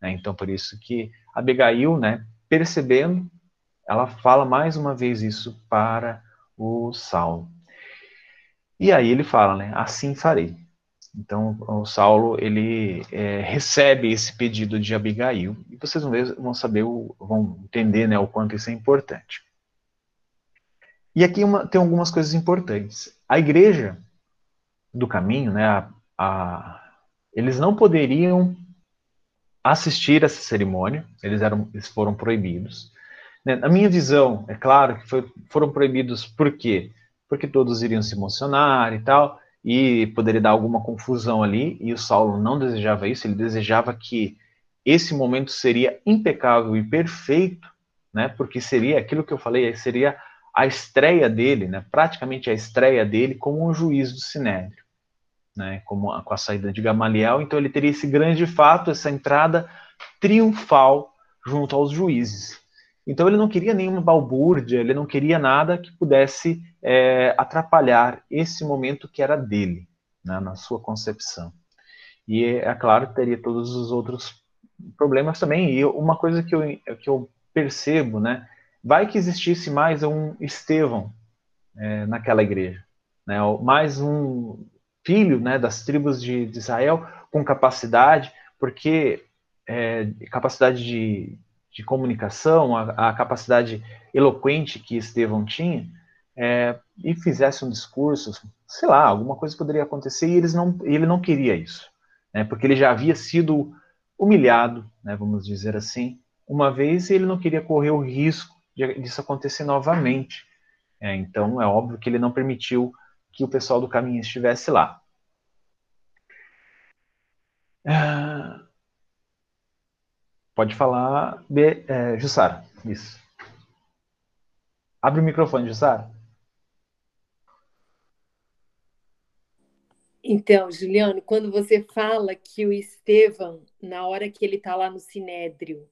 Né? Então, por isso que Abigail, né, percebendo, ela fala mais uma vez isso para o Saulo. E aí ele fala, né, assim farei. Então, o Saulo, ele é, recebe esse pedido de Abigail, e vocês vão, ver, vão saber, vão entender né, o quanto isso é importante. E aqui uma, tem algumas coisas importantes. A igreja do caminho, né, a, a, eles não poderiam assistir essa cerimônia, eles, eram, eles foram proibidos. Né, na minha visão, é claro que foi, foram proibidos por quê? Porque todos iriam se emocionar e tal, e poderia dar alguma confusão ali, e o Saulo não desejava isso, ele desejava que esse momento seria impecável e perfeito, né, porque seria aquilo que eu falei, seria a estreia dele, né, praticamente a estreia dele como um juiz do Sinédrio, né, como a, com a saída de Gamaliel, então ele teria esse grande fato, essa entrada triunfal junto aos juízes. Então ele não queria nenhuma balbúrdia, ele não queria nada que pudesse é, atrapalhar esse momento que era dele, né, na sua concepção. E é claro teria todos os outros problemas também. E uma coisa que eu, que eu percebo, né, vai que existisse mais um Estevão é, naquela igreja, né? mais um filho né, das tribos de, de Israel com capacidade, porque é, capacidade de, de comunicação, a, a, capacidade eloquente que Estevão tinha, é, e fizesse um discurso, sei lá, alguma coisa poderia acontecer e eles não, ele não queria isso, né, porque ele já havia sido humilhado, né, vamos dizer assim, uma vez e ele não queria correr o risco de, disso acontecer novamente. É, então, é óbvio que ele não permitiu que o pessoal do caminho estivesse lá. Ah, pode falar, B, é, Jussara. Isso. Abre o microfone, Jussara. Então, Juliano, quando você fala que o Estevão, na hora que ele está lá no Sinédrio,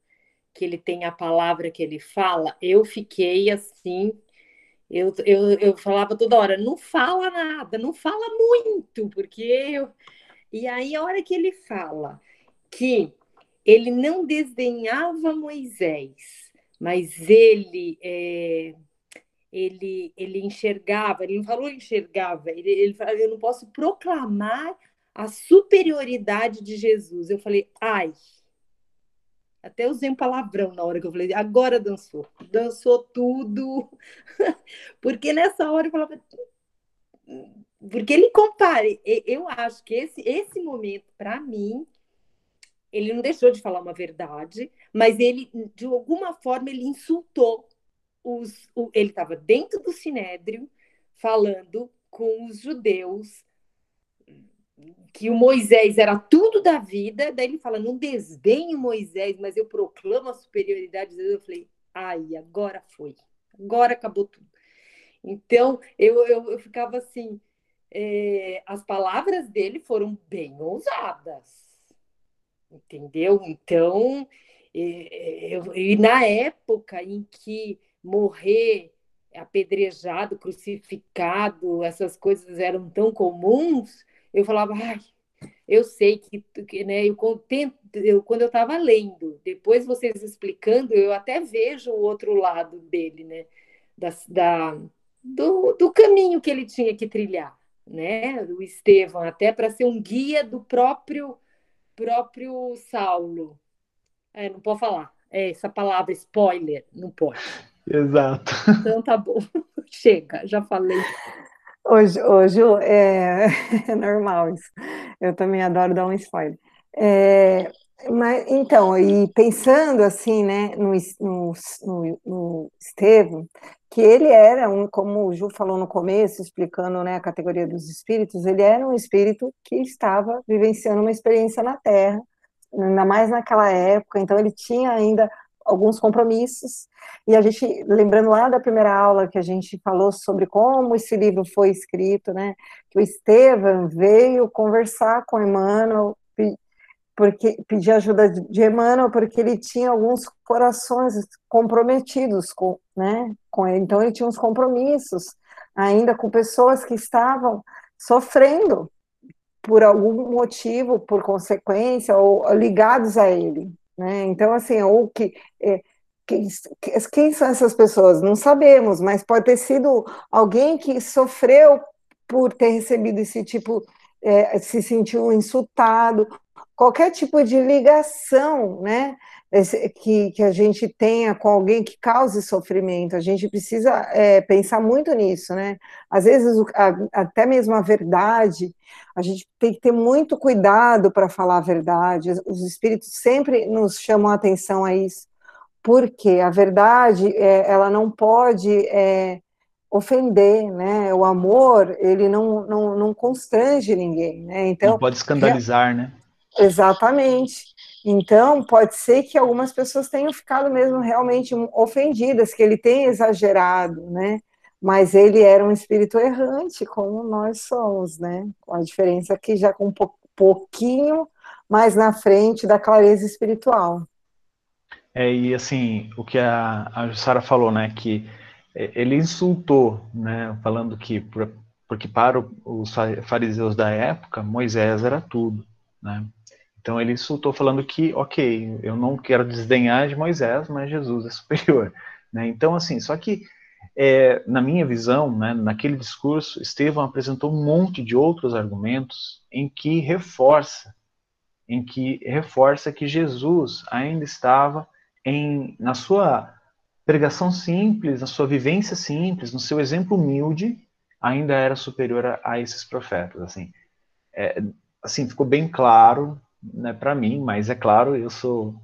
que ele tem a palavra que ele fala, eu fiquei assim, eu, eu, eu falava toda hora, não fala nada, não fala muito, porque eu. E aí, a hora que ele fala que ele não desdenhava Moisés, mas ele. É, ele, ele enxergava, ele não falou enxergava, ele, ele falou, eu não posso proclamar a superioridade de Jesus. Eu falei, ai, até usei um palavrão na hora que eu falei, agora dançou. Dançou tudo. *laughs* Porque nessa hora eu falava. Porque ele compara. Eu acho que esse, esse momento, para mim, ele não deixou de falar uma verdade, mas ele, de alguma forma, ele insultou os. O, ele estava dentro do sinédrio falando com os judeus que o Moisés era tudo da vida, daí ele fala, não desdenho Moisés, mas eu proclamo a superioridade de Deus. Eu falei, ai, agora foi, agora acabou tudo. Então, eu, eu, eu ficava assim, é, as palavras dele foram bem ousadas, entendeu? Então, eu, e na época em que morrer apedrejado, crucificado, essas coisas eram tão comuns, eu falava, ai, eu sei que, que né, eu, eu, quando eu estava lendo, depois vocês explicando, eu até vejo o outro lado dele, né, da, da do, do caminho que ele tinha que trilhar, né, do Estevão, até para ser um guia do próprio próprio Saulo. É, não pode falar. É, essa palavra spoiler, não pode. Exato. Então tá bom. *laughs* Chega, já falei. Hoje, hoje é, *laughs* é normal isso. Eu também adoro dar um spoiler. É, mas, então, e pensando assim, né, no, no, no, no Estevam, que ele era um, como o Ju falou no começo, explicando né, a categoria dos espíritos, ele era um espírito que estava vivenciando uma experiência na Terra, ainda mais naquela época, então ele tinha ainda alguns compromissos. E a gente, lembrando lá da primeira aula que a gente falou sobre como esse livro foi escrito, né? Que o Estevam veio conversar com Emmanuel, porque pedir ajuda de Emmanuel, porque ele tinha alguns corações comprometidos com, né, com ele. Então ele tinha uns compromissos ainda com pessoas que estavam sofrendo por algum motivo, por consequência, ou ligados a ele. Né? Então, assim, ou que, é, quem, quem são essas pessoas? Não sabemos, mas pode ter sido alguém que sofreu por ter recebido esse tipo, é, se sentiu insultado, qualquer tipo de ligação, né? que, que a gente tenha com alguém que cause sofrimento. A gente precisa é, pensar muito nisso, né? Às vezes, a, até mesmo a verdade, a gente tem que ter muito cuidado para falar a verdade. Os espíritos sempre nos chamam a atenção a isso, porque a verdade, é, ela não pode é, ofender, né? O amor, ele não, não, não constrange ninguém, né? Então, não pode escandalizar, né? Exatamente. Então, pode ser que algumas pessoas tenham ficado mesmo realmente ofendidas, que ele tenha exagerado, né? Mas ele era um espírito errante, como nós somos, né? Com a diferença que já com um pouquinho mais na frente da clareza espiritual. É, e assim, o que a, a Jussara falou, né? Que ele insultou, né? Falando que, porque para os fariseus da época, Moisés era tudo, né? Então ele insultou falando que, ok, eu não quero desdenhar de Moisés, mas Jesus é superior. *laughs* Né? Então, assim, só que é, na minha visão, né, naquele discurso, Estevão apresentou um monte de outros argumentos em que reforça, em que reforça que Jesus ainda estava em, na sua pregação simples, na sua vivência simples, no seu exemplo humilde, ainda era superior a, a esses profetas. Assim, é, assim ficou bem claro né, para mim, mas é claro, eu sou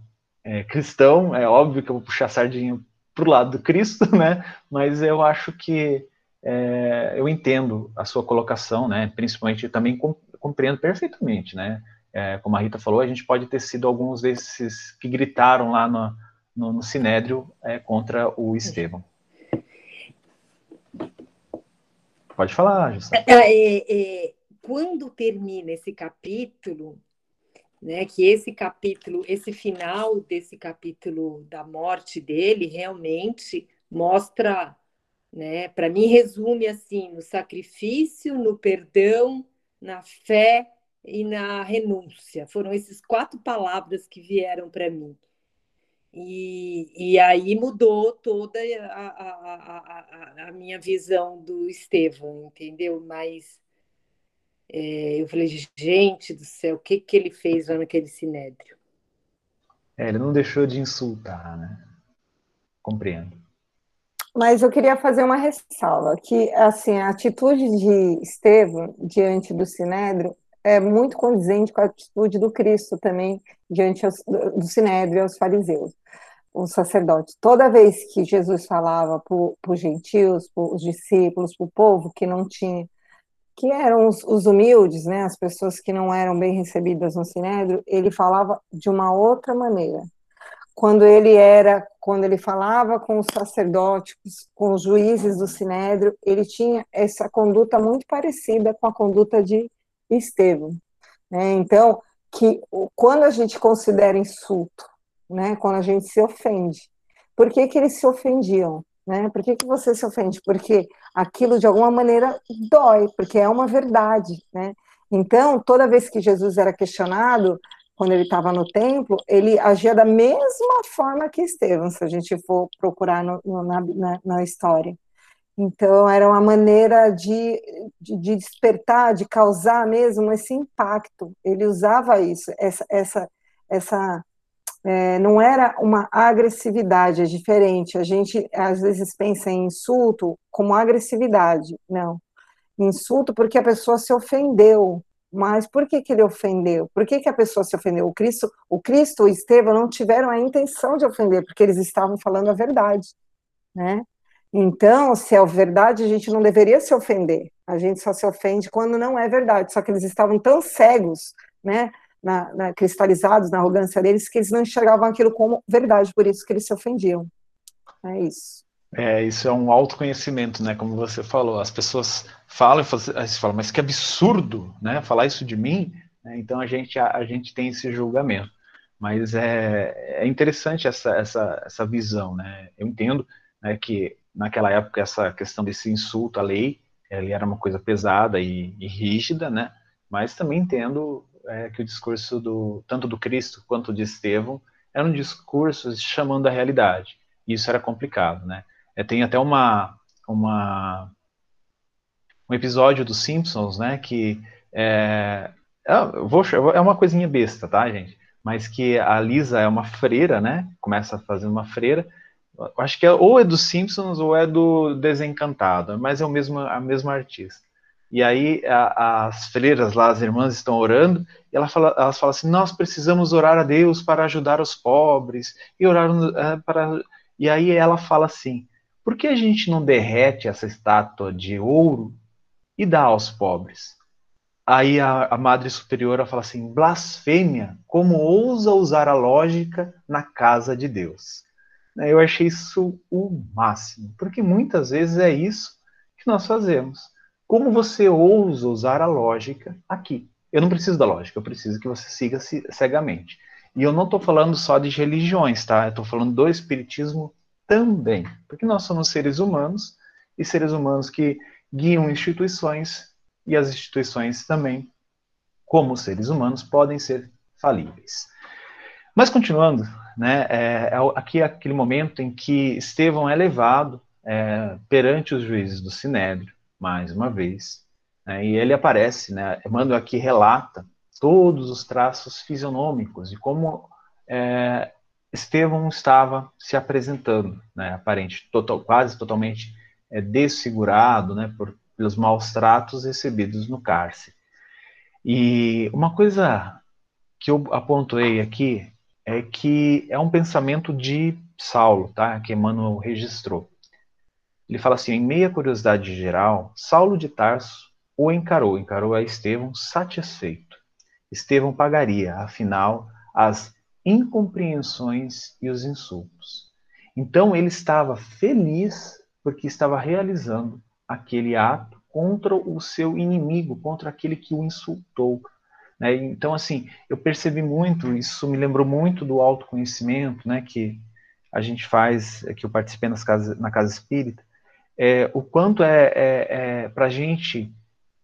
é, cristão, é óbvio que eu vou puxar a sardinha para o lado do Cristo, *laughs* né? Mas eu acho que é, eu entendo a sua colocação, né? Principalmente também compreendo perfeitamente, né? É, como a Rita falou, a gente pode ter sido alguns desses que gritaram lá no, no, no Sinédrio é, contra o Estevão. Pode falar, Justine. É, é, é, quando termina esse capítulo, né, que esse capítulo, esse final desse capítulo da morte dele realmente mostra, né, para mim resume assim, no sacrifício, no perdão, na fé e na renúncia. Foram essas quatro palavras que vieram para mim. E, e aí mudou toda a, a, a, a minha visão do Estevão, entendeu? Mas é, eu falei, gente do céu, o que, que ele fez lá naquele sinédrio? É, ele não deixou de insultar, né? Compreendo. Mas eu queria fazer uma ressalva, que assim, a atitude de Estevão diante do Sinédrio é muito condizente com a atitude do Cristo também diante do Sinédrio aos fariseus, os sacerdotes. Toda vez que Jesus falava para os gentios, para os discípulos, para o povo que não tinha que eram os, os, humildes, né, as pessoas que não eram bem recebidas no Sinédrio, ele falava de uma outra maneira. Quando ele era, quando ele falava com os sacerdotes, com os juízes do Sinédrio, ele tinha essa conduta muito parecida com a conduta de Estevão. Né? Então, que quando a gente considera insulto, né, quando a gente se ofende, por que, que eles se ofendiam? Né? Por que, que você se ofende? Porque aquilo de alguma maneira dói, porque é uma verdade, né? Então, toda vez que Jesus era questionado, quando ele estava no templo, ele agia da mesma forma que Estevão, se a gente for procurar no, no, na, na, história. Então, era uma maneira de, de, de, despertar, de causar mesmo esse impacto. Ele usava isso, essa, essa, essa é, não era uma agressividade, é diferente. A gente às vezes pensa em insulto como agressividade. Não. Insulto porque a pessoa se ofendeu. Mas por que, que ele ofendeu? Por que, que a pessoa se ofendeu? O Cristo, o Cristo e Estevão não tiveram a intenção de ofender, porque eles estavam falando a verdade, né? Então, se é verdade, a gente não deveria se ofender. A gente só se ofende quando não é verdade. Só que eles estavam tão cegos, né? Na, na, cristalizados na arrogância deles que eles não enxergavam aquilo como verdade, por isso que eles se ofendiam. É isso. É, isso é um autoconhecimento, né? Como você falou, as pessoas falam e falam, mas que absurdo, né? Falar isso de mim. Né? Então a gente a, a, gente tem esse julgamento. Mas é, é interessante essa, essa, essa visão, né? Eu entendo né, que naquela época essa questão desse insulto à lei, ele era uma coisa pesada e, e rígida, né? Mas também entendo é, que o discurso do tanto do Cristo quanto de Estevão era um discurso chamando a realidade. E isso era complicado, né? É, tem até uma, uma um episódio dos Simpsons, né? Que é, é, vou, é uma coisinha besta, tá, gente? Mas que a Lisa é uma freira, né? Começa fazendo uma freira. Acho que é, ou é dos Simpsons ou é do Desencantado, mas é o mesmo, a mesma artista. E aí a, as freiras lá, as irmãs estão orando, e ela fala, elas falam assim: nós precisamos orar a Deus para ajudar os pobres e orar uh, para. E aí ela fala assim: por que a gente não derrete essa estátua de ouro e dá aos pobres? Aí a, a Madre Superiora fala assim: blasfêmia, como ousa usar a lógica na casa de Deus? Eu achei isso o máximo, porque muitas vezes é isso que nós fazemos como você ousa usar a lógica aqui? Eu não preciso da lógica, eu preciso que você siga cegamente. E eu não estou falando só de religiões, tá? Eu estou falando do espiritismo também, porque nós somos seres humanos e seres humanos que guiam instituições e as instituições também, como seres humanos, podem ser falíveis. Mas continuando, né, é, é aqui é aquele momento em que Estevão é levado é, perante os juízes do Sinédrio mais uma vez. Né, e ele aparece, né, Emmanuel aqui relata todos os traços fisionômicos de como é, Estevão estava se apresentando, né, aparente, total, quase totalmente é, desfigurado né, por, pelos maus tratos recebidos no cárcere. E uma coisa que eu apontei aqui é que é um pensamento de Saulo, tá? Que Emmanuel registrou. Ele fala assim: em meia curiosidade geral, Saulo de Tarso o encarou, encarou a Estevão satisfeito. Estevão pagaria, afinal, as incompreensões e os insultos. Então ele estava feliz porque estava realizando aquele ato contra o seu inimigo, contra aquele que o insultou. Né? Então, assim, eu percebi muito, isso me lembrou muito do autoconhecimento, né, que a gente faz, que eu participei nas casas, na Casa Espírita, é, o quanto é, é, é para a gente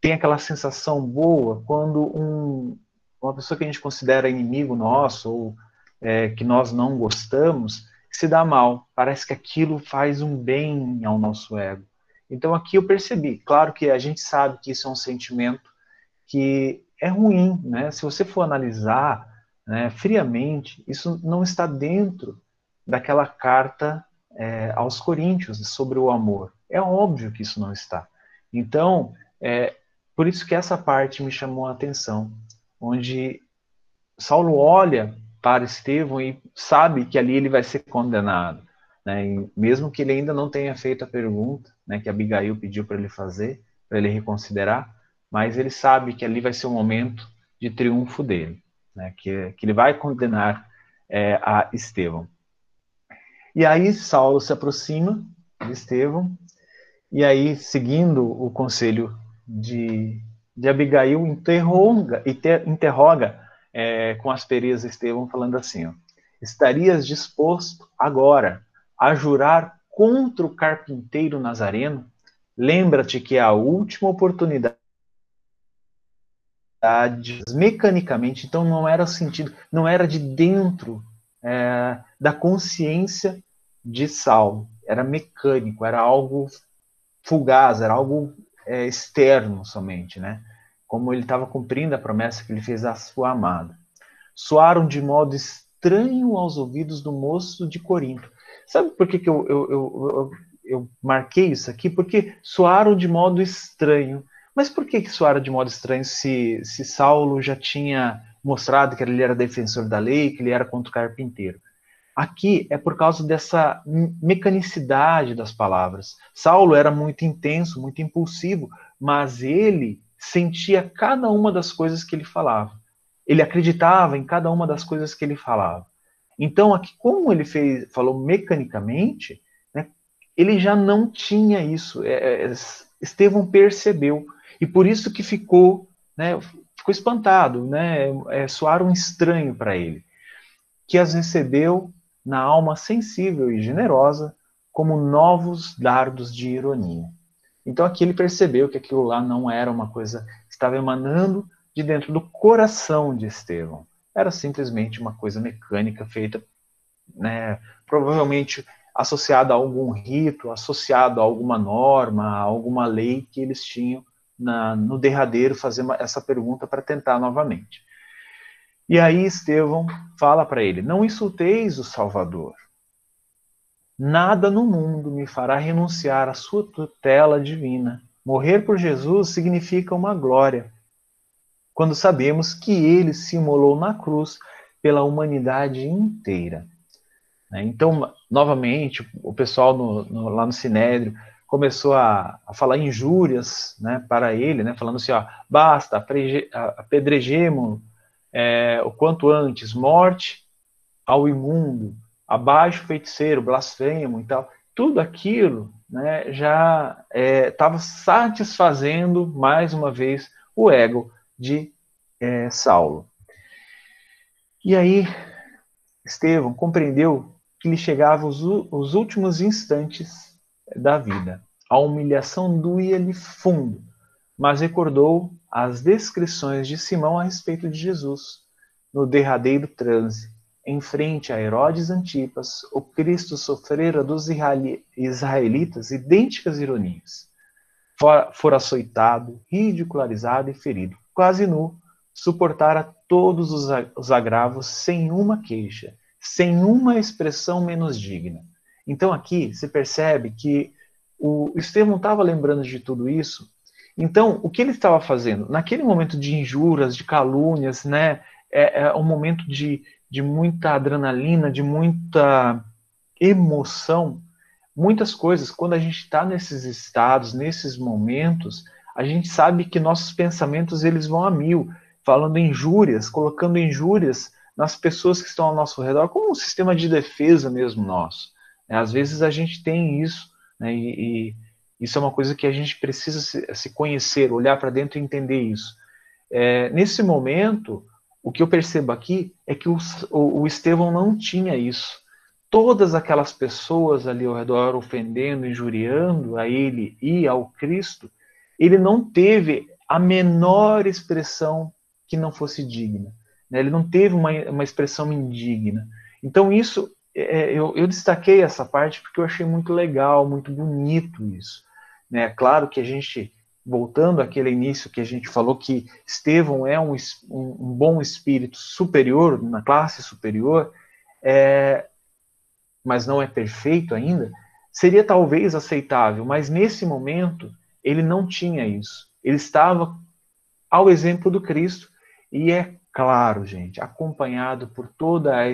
ter aquela sensação boa quando um, uma pessoa que a gente considera inimigo nosso, ou é, que nós não gostamos, se dá mal. Parece que aquilo faz um bem ao nosso ego. Então aqui eu percebi, claro que a gente sabe que isso é um sentimento que é ruim, né? Se você for analisar né, friamente, isso não está dentro daquela carta é, aos Coríntios sobre o amor. É óbvio que isso não está. Então, é, por isso que essa parte me chamou a atenção, onde Saulo olha para Estevão e sabe que ali ele vai ser condenado. Né? mesmo que ele ainda não tenha feito a pergunta né, que Abigail pediu para ele fazer, para ele reconsiderar, mas ele sabe que ali vai ser o momento de triunfo dele, né, que, que ele vai condenar é, a Estevão. E aí Saulo se aproxima de Estevão, e aí, seguindo o conselho de, de Abigail, interroga, interroga é, com aspereza Estevão, falando assim: ó, Estarias disposto agora a jurar contra o carpinteiro nazareno, lembra-te que é a última oportunidade mecanicamente, então não era sentido, não era de dentro é, da consciência de Saulo, era mecânico, era algo fugaz, era algo é, externo somente, né? Como ele estava cumprindo a promessa que ele fez à sua amada. Soaram de modo estranho aos ouvidos do moço de Corinto. Sabe por que, que eu, eu, eu, eu, marquei isso aqui? Porque soaram de modo estranho. Mas por que, que soaram de modo estranho se, se Saulo já tinha mostrado que ele era defensor da lei, que ele era contra o carpinteiro? Aqui é por causa dessa mecanicidade das palavras. Saulo era muito intenso, muito impulsivo, mas ele sentia cada uma das coisas que ele falava. Ele acreditava em cada uma das coisas que ele falava. Então, aqui, como ele fez, falou mecanicamente, né, ele já não tinha isso. É, é, Estevão percebeu. E por isso que ficou, né, ficou espantado, né, é, soaram estranho para ele. Que as recebeu na alma sensível e generosa como novos dardos de ironia. Então aqui ele percebeu que aquilo lá não era uma coisa que estava emanando de dentro do coração de Estevão era simplesmente uma coisa mecânica feita, né, provavelmente associada a algum rito, associado a alguma norma, a alguma lei que eles tinham na, no derradeiro fazer uma, essa pergunta para tentar novamente. E aí Estevão fala para ele: Não insulteis o Salvador. Nada no mundo me fará renunciar à sua tutela divina. Morrer por Jesus significa uma glória quando sabemos que ele se imolou na cruz pela humanidade inteira. Né? Então, novamente, o pessoal no, no, lá no Sinédrio começou a, a falar injúrias né, para ele, né, falando assim: ó, basta, apedrejemos é, o quanto antes, morte ao imundo, abaixo feiticeiro, blasfemo e tal. Tudo aquilo né, já estava é, satisfazendo, mais uma vez, o ego de é, Saulo. E aí, Estevão compreendeu que lhe chegavam os, os últimos instantes da vida. A humilhação doía-lhe fundo, mas recordou as descrições de Simão a respeito de Jesus. No derradeiro transe, em frente a Herodes Antipas, o Cristo sofrera dos israelitas idênticas ironias. Fora, for açoitado, ridicularizado e ferido quase nu, suportara todos os agravos sem uma queixa, sem uma expressão menos digna. Então aqui se percebe que o Estevão estava lembrando de tudo isso. Então, o que ele estava fazendo? Naquele momento de injuras, de calúnias, né, é, é um momento de, de muita adrenalina, de muita emoção, muitas coisas. Quando a gente está nesses estados, nesses momentos, a gente sabe que nossos pensamentos eles vão a mil, falando injúrias, colocando injúrias nas pessoas que estão ao nosso redor, como um sistema de defesa mesmo nosso. Né? Às vezes a gente tem isso, né? e, e, isso é uma coisa que a gente precisa se, conhecer, olhar para dentro e entender isso. É, nesse momento, o que eu percebo aqui é que o, o, Estevão não tinha isso. Todas aquelas pessoas ali ao redor ofendendo, injuriando a ele e ao Cristo, ele não teve a menor expressão que não fosse digna. Né? Ele não teve uma, uma expressão indigna. Então, isso, é, eu, eu, destaquei essa parte porque eu achei muito legal, muito bonito isso. Né? Claro que a gente, voltando àquele início que a gente falou que Estevão é um, um, bom espírito superior, na classe superior, é, mas não é perfeito ainda, seria talvez aceitável, mas nesse momento ele não tinha isso. Ele estava ao exemplo do Cristo e é claro, gente, acompanhado por toda a,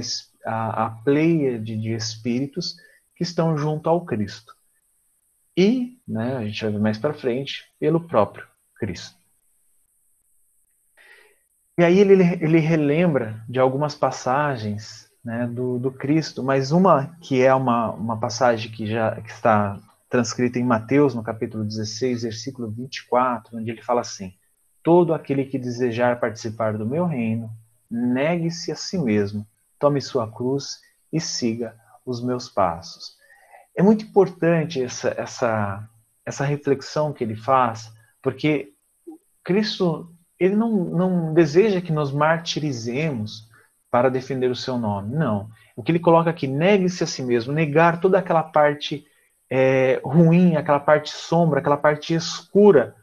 a, a pleia de, de espíritos que estão junto ao Cristo. E, né, a gente vai ver mais para frente, pelo próprio Cristo. E aí ele, ele relembra de algumas passagens né, do, do Cristo, mas uma que é uma, uma passagem que já que está transcrita em Mateus, no capítulo 16, versículo 24, onde ele fala assim: Todo aquele que desejar participar do meu reino, negue-se a si mesmo, tome sua cruz e siga os meus passos. É muito importante essa, essa, essa reflexão que ele faz, porque Cristo ele não, não deseja que nós martirizemos para defender o seu nome. Não. O que ele coloca aqui, negue-se a si mesmo, negar toda aquela parte é, ruim, aquela parte sombra, aquela parte escura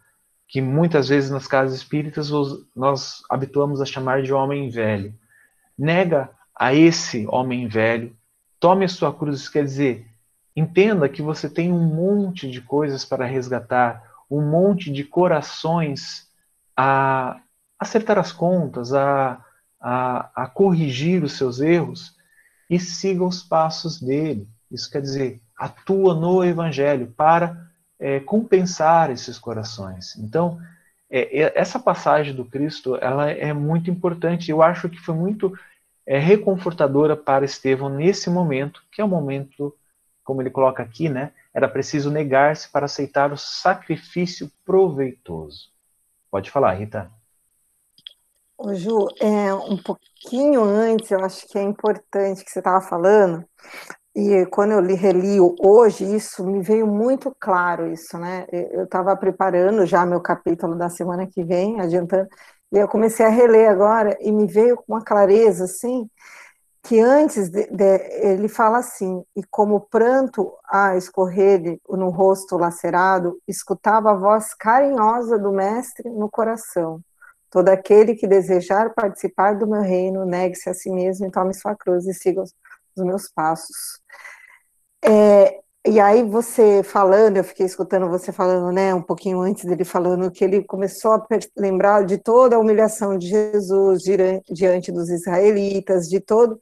que muitas vezes nas casas espíritas nós habituamos a chamar de homem velho. Nega a esse homem velho, tome a sua cruz, quer dizer, entenda que você tem um monte de coisas para resgatar, um monte de corações a acertar as contas, a, a, a corrigir os seus erros e siga os passos dele. Isso quer dizer, atua no Evangelho para é, compensar esses corações. Então, é, essa passagem do Cristo, ela é muito importante. Eu acho que foi muito é, reconfortadora para Estevão nesse momento, que é o momento, como ele coloca aqui, né? Era preciso negar-se para aceitar o sacrifício proveitoso. Pode falar, Rita. Ô, Ju, é, um pouquinho antes, eu acho que é importante que você estava falando, e quando eu li, reli hoje, isso me veio muito claro isso, né? Eu estava preparando já meu capítulo da semana que vem, adiantando, e eu comecei a reler agora e me veio com uma clareza assim, que antes de, de, ele fala assim, e como pranto a escorrer no rosto lacerado, escutava a voz carinhosa do mestre no coração. Todo aquele que desejar participar do meu reino, negue-se a si mesmo e tome sua cruz e siga os meus passos. É, e aí você falando, eu fiquei escutando você falando, né, um pouquinho antes dele falando que ele começou a lembrar de toda a humilhação de Jesus diante dos israelitas, de todo,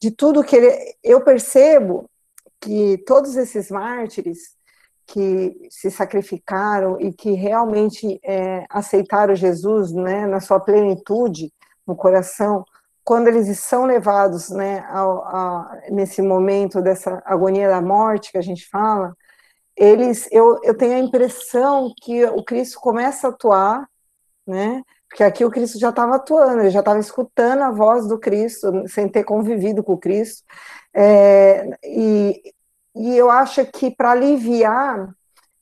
de tudo que ele, eu percebo que todos esses mártires que se sacrificaram e que realmente é, aceitaram Jesus, né, na sua plenitude no coração, quando eles são levados, né, a, nesse momento dessa agonia da morte que a gente fala, eles, eu, eu tenho a impressão que o Cristo começa a atuar, né, porque aqui o Cristo já estava atuando, ele já estava escutando a voz do Cristo, sem ter convivido com o Cristo, é, e, e eu acho que para aliviar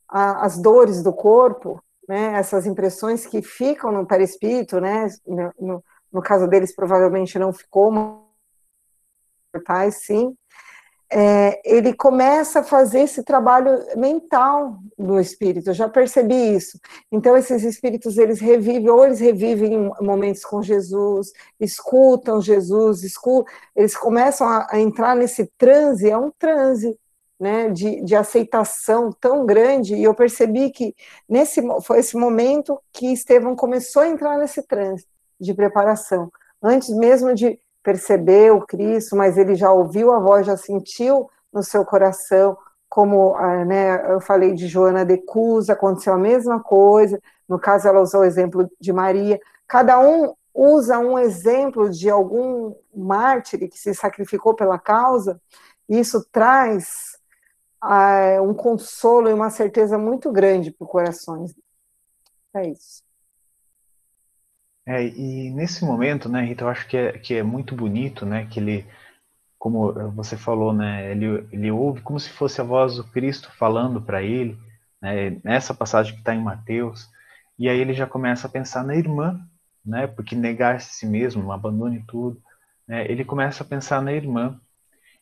a, as dores do corpo, né, essas impressões que ficam no perispírito, né, no, no no caso deles provavelmente não ficou, mas sim, é, ele começa a fazer esse trabalho mental do espírito, eu já percebi isso. Então, esses espíritos, eles revivem, ou eles revivem momentos com Jesus, escutam Jesus, escutam, eles começam a, a entrar nesse transe, é um transe, né, de, de aceitação tão grande, e eu percebi que nesse, foi esse momento que Estevão começou a entrar nesse transe de preparação, antes mesmo de percebeu Cristo, mas ele já ouviu a voz, já sentiu no seu coração, como ah, né, eu falei de Joana de Cusa, aconteceu a mesma coisa, no caso ela usou o exemplo de Maria, cada um usa um exemplo de algum mártir que se sacrificou pela causa, e isso traz ah, um consolo e uma certeza muito grande para os corações. É isso. É, e nesse momento, né, Rita, eu acho que é, que é muito bonito, né, que ele, como você falou, né, ele, ele ouve como se fosse a voz do Cristo falando para ele, né, nessa passagem que está em Mateus, e aí ele já começa a pensar na irmã, né, porque negar-se a si mesmo, abandone tudo, né, ele começa a pensar na irmã,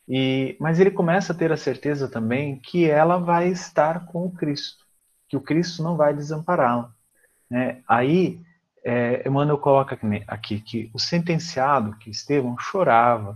e, mas ele começa a ter a certeza também que ela vai estar com o Cristo, que o Cristo não vai desampará-la. Né? Aí é, Emmanuel coloca aqui que o sentenciado, que Estevão, chorava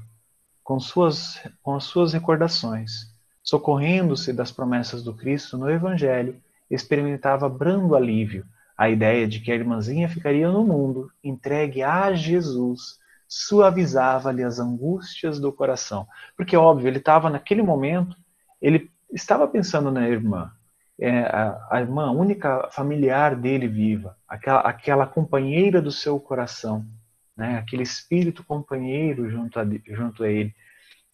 com, suas, com as suas recordações, socorrendo-se das promessas do Cristo no Evangelho, experimentava brando alívio a ideia de que a irmãzinha ficaria no mundo, entregue a Jesus, suavizava-lhe as angústias do coração. Porque, óbvio, ele estava naquele momento, ele estava pensando na irmã, é, a, a, irmã única familiar dele viva, aquela, aquela companheira do seu coração, né? aquele espírito companheiro junto a, junto a ele.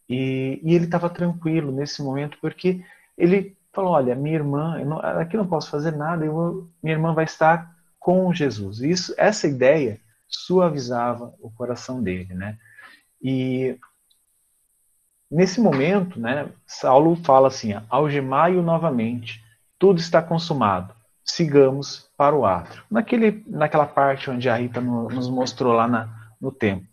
E, e ele estava tranquilo nesse momento porque ele falou: Olha, minha irmã, não, aqui não posso fazer nada, eu, minha irmã vai estar com Jesus. Isso, essa ideia suavizava o coração dele, né? E nesse momento, né, Saulo fala assim: algemai-o novamente tudo está consumado. Sigamos para o átrio. Naquele, naquela parte onde a Rita no, nos mostrou lá na, no templo.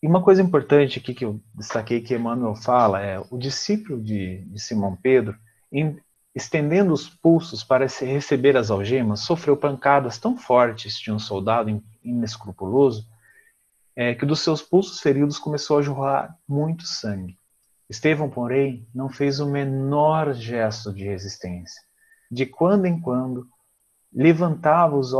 E uma coisa importante aqui que eu destaquei que Emmanuel fala é o discípulo de, de Simão Pedro, em, estendendo os pulsos para receber as algemas, sofreu pancadas tão fortes de um soldado inescrupuloso é, que dos seus pulsos feridos começou a jorrar muito sangue. Estevão, porém, não fez o menor gesto de resistência. De quando em quando, levantava os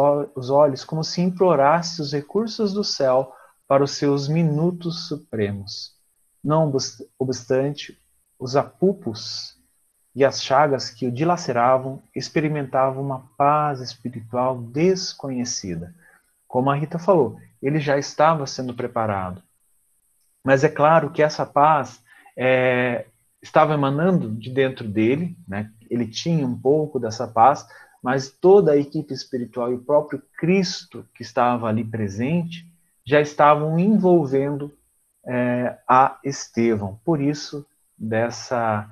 olhos como se implorasse os recursos do céu para os seus minutos supremos. Não obstante, os apupos e as chagas que o dilaceravam experimentavam uma paz espiritual desconhecida. Como a Rita falou, ele já estava sendo preparado. Mas é claro que essa paz é, estava emanando de dentro dele, né? ele tinha um pouco dessa paz, mas toda a equipe espiritual e o próprio Cristo que estava ali presente já estavam envolvendo é, a Estevão. Por isso, dessa,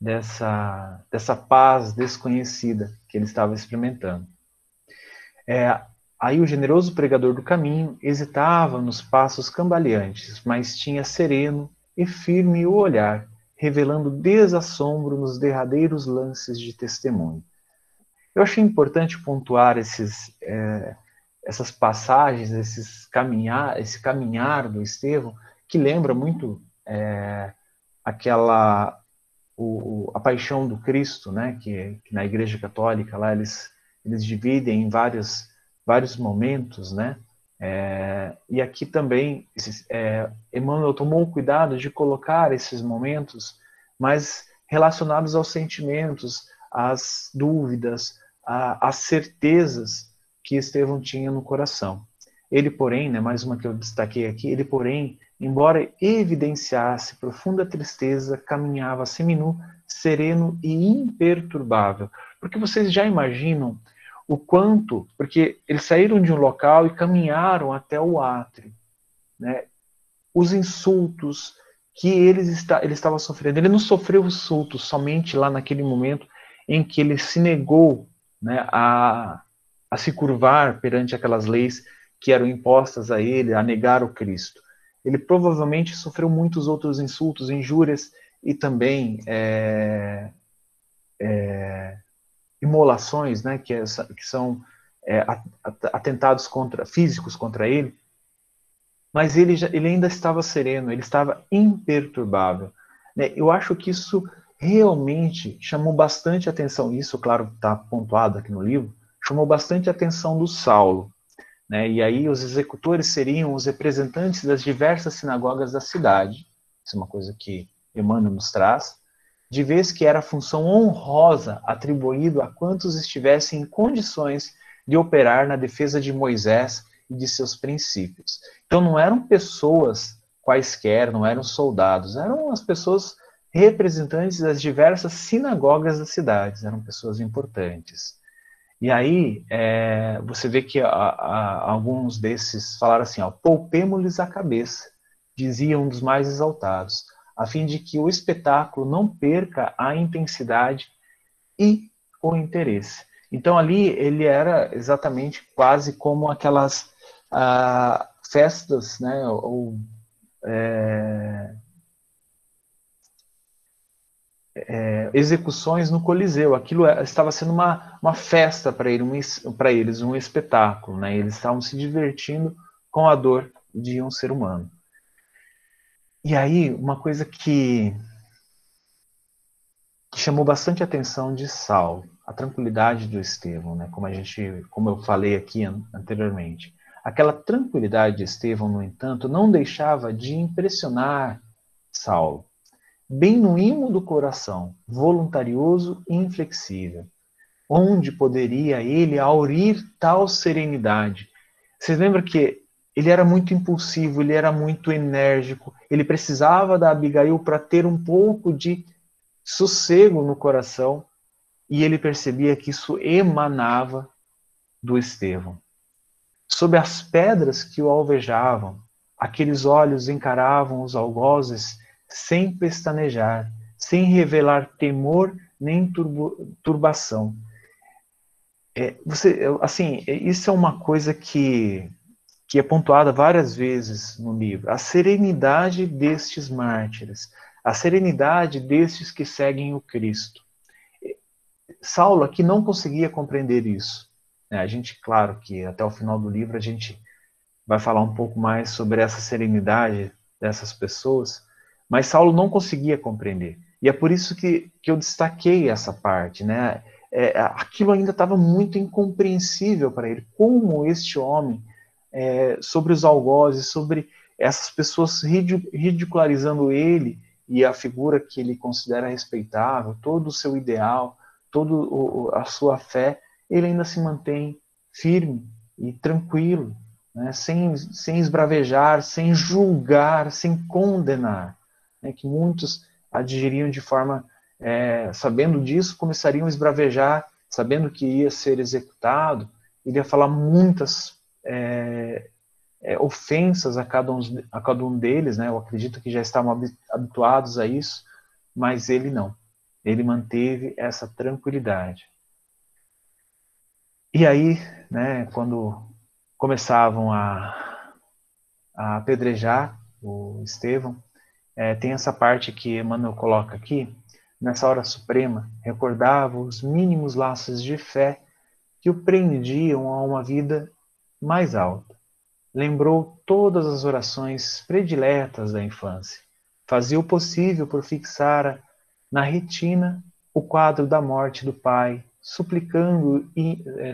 dessa, dessa paz desconhecida que ele estava experimentando. É, aí o generoso pregador do caminho hesitava nos passos cambaleantes, mas tinha sereno e firme o olhar, revelando desassombro nos derradeiros lances de testemunho. Eu achei importante pontuar esses, é, essas passagens, esses caminhar, esse caminhar do Estevão, que lembra muito é, aquela o, a paixão do Cristo, né? Que, que, na Igreja Católica lá eles eles dividem em vários vários momentos, né? É, e aqui também, é, Emmanuel tomou cuidado de colocar esses momentos mais relacionados aos sentimentos, às dúvidas, às certezas que Estevão tinha no coração. Ele, porém, né, mais uma que eu destaquei aqui, ele, porém, embora evidenciasse profunda tristeza, caminhava seminu, sereno e imperturbável. Porque vocês já imaginam o quanto, porque eles saíram de um local e caminharam até o átrio, né? Os insultos que eles está, ele estava sofrendo, ele não sofreu insultos somente lá naquele momento em que ele se negou, né, a, a se curvar perante aquelas leis que eram impostas a ele, a negar o Cristo. Ele provavelmente sofreu muitos outros insultos, injúrias e também é, é, imolações, né, que, é, que são é, atentados contra, físicos contra ele, mas ele, já, ele ainda estava sereno, ele estava imperturbável. Né? Eu acho que isso realmente chamou bastante atenção, isso, claro, está pontuado aqui no livro, chamou bastante atenção do Saulo. Né? E aí os executores seriam os representantes das diversas sinagogas da cidade. Isso é uma coisa que Emmanuel nos traz. De vez que era função honrosa atribuído a quantos estivessem em condições de operar na defesa de Moisés e de seus princípios. Então não eram pessoas quaisquer, não eram soldados, eram as pessoas representantes das diversas sinagogas das cidades, eram pessoas importantes. E aí é, você vê que a, a, alguns desses falaram assim, poupemos-lhes a cabeça, dizia um dos mais exaltados, a fim de que o espetáculo não perca a intensidade e o interesse. Então ali ele era exatamente quase como aquelas ah, festas, né, ou é, é, execuções no Coliseu. Aquilo é, estava sendo uma, uma festa para ele, um, eles, um espetáculo. Né? Eles estavam se divertindo com a dor de um ser humano. E aí, uma coisa que, que chamou bastante atenção de Saulo, a tranquilidade do Estevão, né? como a gente, como eu falei aqui anteriormente. Aquela tranquilidade de Estevão, no entanto, não deixava de impressionar Saulo bem no imo do coração, voluntarioso e inflexível. Onde poderia ele aurir tal serenidade? Você lembra que ele era muito impulsivo, ele era muito enérgico, ele precisava da Abigail para ter um pouco de sossego no coração, e ele percebia que isso emanava do Estevão. Sob as pedras que o alvejavam, aqueles olhos encaravam os algozes sem pestanejar, sem revelar temor nem turbo, turbação. É, você, assim, é, isso é uma coisa que, que é pontuada várias vezes no livro. A serenidade destes mártires, a serenidade destes que seguem o Cristo. Saulo aqui não conseguia compreender isso. Né? A gente, claro que até o final do livro a gente vai falar um pouco mais sobre essa serenidade dessas pessoas, mas Saulo não conseguia compreender. E é por isso que, que eu destaquei essa parte, né? É, aquilo ainda estava muito incompreensível para ele. Como este homem, é, sobre os algozes, sobre essas pessoas ridicularizando ele e a figura que ele considera respeitável, todo o seu ideal, toda a sua fé, ele ainda se mantém firme e tranquilo, né? sem, sem esbravejar, sem julgar, sem condenar né, que muitos adgiriam de forma, é, sabendo disso, começariam a esbravejar, sabendo que ia ser executado, iria falar muitas é, é, ofensas a cada, um, a cada um deles, né? Eu acredito que já estavam habituados a isso, mas ele não. Ele manteve essa tranquilidade. E aí, né, quando começavam a, a apedrejar o Estevão, é, tem essa parte que Emmanuel coloca aqui, nessa hora suprema, recordava os mínimos laços de fé que o prendiam a uma vida mais alta. Lembrou todas as orações prediletas da infância. Fazia o possível por fixar na retina o quadro da morte do pai, suplicando e é,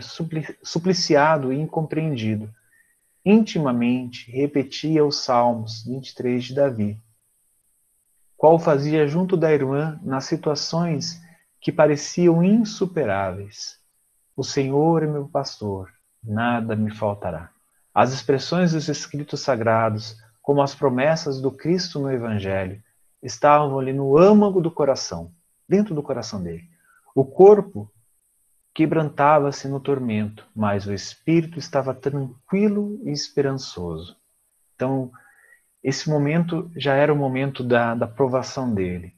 supliciado e incompreendido. Intimamente repetia os Salmos 23 de Davi qual fazia junto da irmã nas situações que pareciam insuperáveis. O Senhor é meu pastor, nada me faltará. As expressões dos escritos sagrados, como as promessas do Cristo no Evangelho, estavam ali no âmago do coração, dentro do coração dele. O corpo quebrantava-se no tormento, mas o espírito estava tranquilo e esperançoso. Então, esse momento já era o momento da, da provação dele.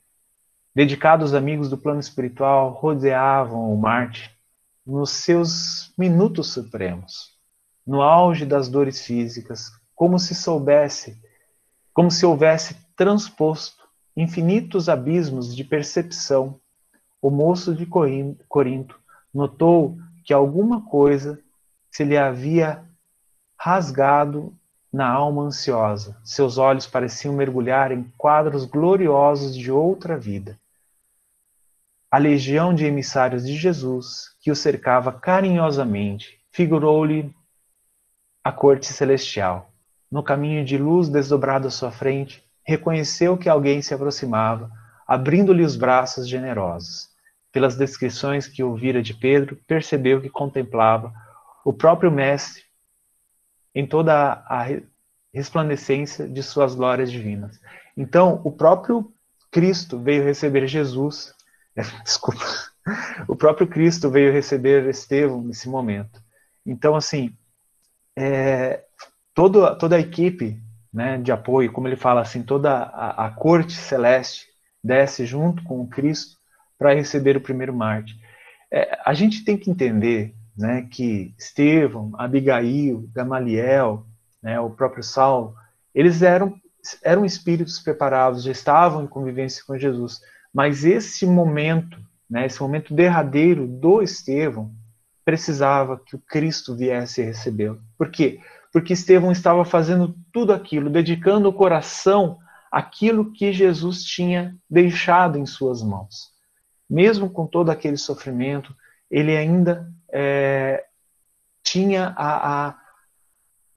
Dedicados amigos do plano espiritual rodeavam o Marte nos seus minutos supremos, no auge das dores físicas, como se soubesse, como se houvesse transposto infinitos abismos de percepção. O moço de Corinto notou que alguma coisa se lhe havia rasgado na alma ansiosa. Seus olhos pareciam mergulhar em quadros gloriosos de outra vida. A legião de emissários de Jesus, que o cercava carinhosamente, figurou-lhe à corte celestial. No caminho de luz desdobrado à sua frente, reconheceu que alguém se aproximava, abrindo-lhe os braços generosos. Pelas descrições que ouvira de Pedro, percebeu que contemplava o próprio Mestre em toda a resplandecência de suas glórias divinas. Então, o próprio Cristo veio receber Jesus, *laughs* desculpa, o próprio Cristo veio receber Estevão nesse momento. Então, assim, é, todo, toda a equipe né, de apoio, como ele fala assim, toda a, a corte celeste desce junto com o Cristo para receber o primeiro mártir. É, a gente tem que entender né, que Estevão, Abigail, Gamaliel, né, o próprio Saulo, eles eram, eram espíritos preparados, já estavam em convivência com Jesus. Mas esse momento, né, esse momento derradeiro do Estevão, precisava que o Cristo viesse recebê-lo. Por quê? Porque Estevão estava fazendo tudo aquilo, dedicando o coração àquilo que Jesus tinha deixado em suas mãos. Mesmo com todo aquele sofrimento, ele ainda é, tinha a, a,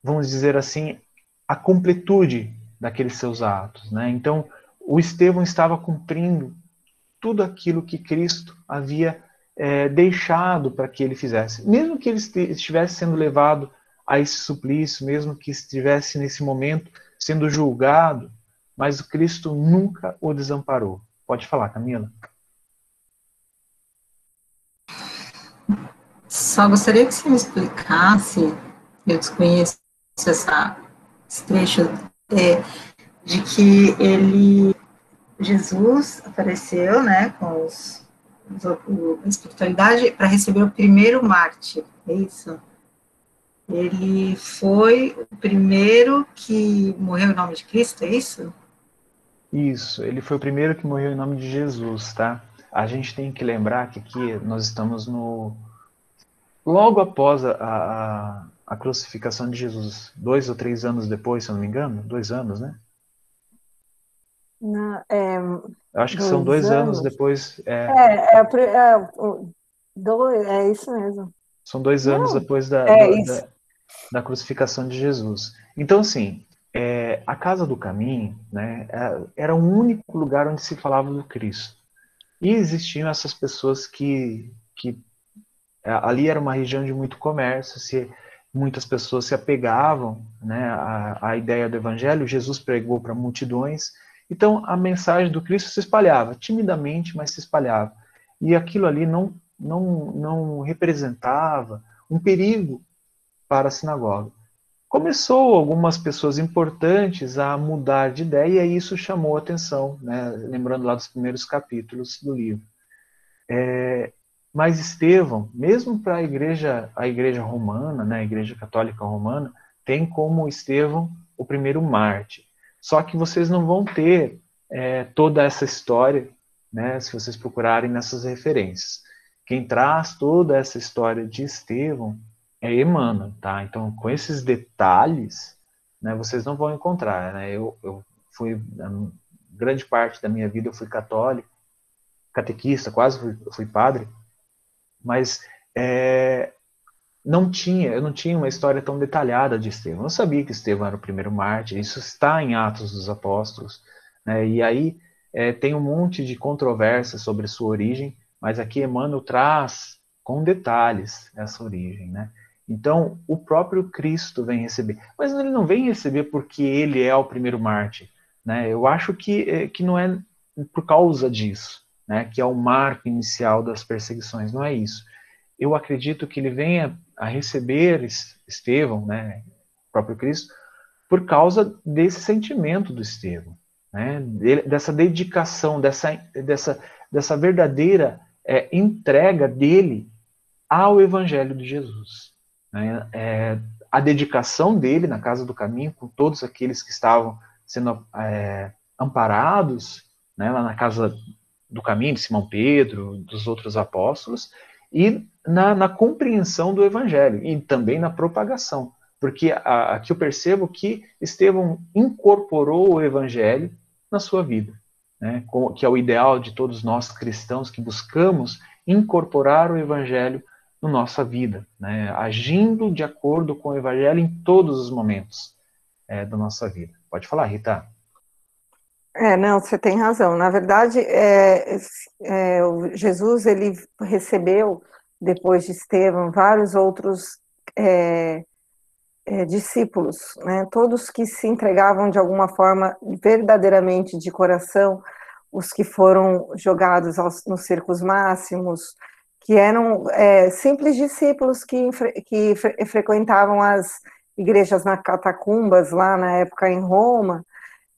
vamos dizer assim, a completude daqueles seus atos. Né? Então, o Estevão estava cumprindo tudo aquilo que Cristo havia é, deixado para que ele fizesse. Mesmo que ele estivesse sendo levado a esse suplício, mesmo que estivesse nesse momento sendo julgado, mas Cristo nunca o desamparou. Pode falar, Camila. Só gostaria que você me explicasse, eu desconheço essa, esse trecho, é, de que ele, Jesus apareceu, né, com os, os a espiritualidade para receber o primeiro mártir, é isso? Ele foi o primeiro que morreu em nome de Cristo, é isso? Isso, ele foi o primeiro que morreu em nome de Jesus, tá? A gente tem que lembrar que aqui nós estamos no logo após a, a, a crucificação de Jesus, dois ou três anos depois, se eu não me engano, dois anos, né? É, acho que dois são dois anos, anos depois. É, é, é, é, dois, é isso mesmo. São dois anos não, depois da, é da, da, da, crucificação de Jesus. Então, assim, é, a Casa do Caminho né, era o único lugar onde se falava do Cristo. E existiam essas pessoas que, que ali era uma região de muito comércio, se muitas pessoas se apegavam né, à, à ideia do evangelho, Jesus pregou para multidões, então a mensagem do Cristo se espalhava, timidamente, mas se espalhava. E aquilo ali não, não, não representava um perigo para a sinagoga. Começou algumas pessoas importantes a mudar de ideia e isso chamou a atenção, né? lembrando lá dos primeiros capítulos do livro. É, mas Estevão, mesmo para a igreja, a igreja romana, né, a igreja católica romana, tem como Estevão o primeiro Marte. Só que vocês não vão ter é, toda essa história, né, se vocês procurarem nessas referências. Quem traz toda essa história de Estevão é Emmanuel, tá? Então, com esses detalhes, né, vocês não vão encontrar, né? Eu, eu fui grande parte da minha vida eu fui católico, catequista, quase fui, fui padre mas é, não tinha, eu não tinha uma história tão detalhada de Estevão. Eu sabia que Estevão era o primeiro mártir, isso está em Atos dos Apóstolos, né? e aí é, tem um monte de controvérsia sobre sua origem, mas aqui Emmanuel traz com detalhes essa origem, né? Então, o próprio Cristo vem receber. Mas ele não vem receber porque ele é o primeiro mártir. Né? Eu acho que, é, que não é por causa disso né, que é o marco inicial das perseguições. Não é isso. Eu acredito que ele venha a receber Estevão, né, o próprio Cristo, por causa desse sentimento do Estevão, né, dessa dedicação, dessa, dessa, dessa verdadeira é, entrega dele ao Evangelho de Jesus. Né, é, a dedicação dele na Casa do Caminho, com todos aqueles que estavam sendo é, amparados né, lá na casa do caminho de Simão Pedro, dos outros apóstolos, e na, na compreensão do evangelho, e também na propagação. Porque aqui eu percebo que Estevão incorporou o evangelho na sua vida, né, que é o ideal de todos nós cristãos que buscamos incorporar o evangelho na nossa vida, né? agindo de acordo com o Evangelho em todos os momentos é, da nossa vida. Pode falar, Rita. É, não, você tem razão. Na verdade, é, é, Jesus ele recebeu depois de Estevão vários outros é, é, discípulos, né? Todos que se entregavam de alguma forma verdadeiramente de coração, os que foram jogados aos, nos circos máximos, que eram é, simples discípulos que, que fre frequentavam as igrejas na catacumbas lá na época em Roma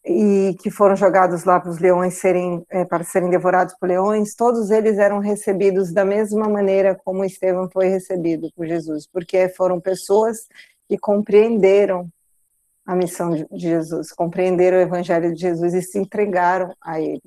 e que foram jogados lá para os leões serem é, para serem devorados por leões, todos eles eram recebidos da mesma maneira como Estevão foi recebido por Jesus, porque foram pessoas que compreenderam a missão de Jesus, compreenderam o evangelho de Jesus e se entregaram a ele.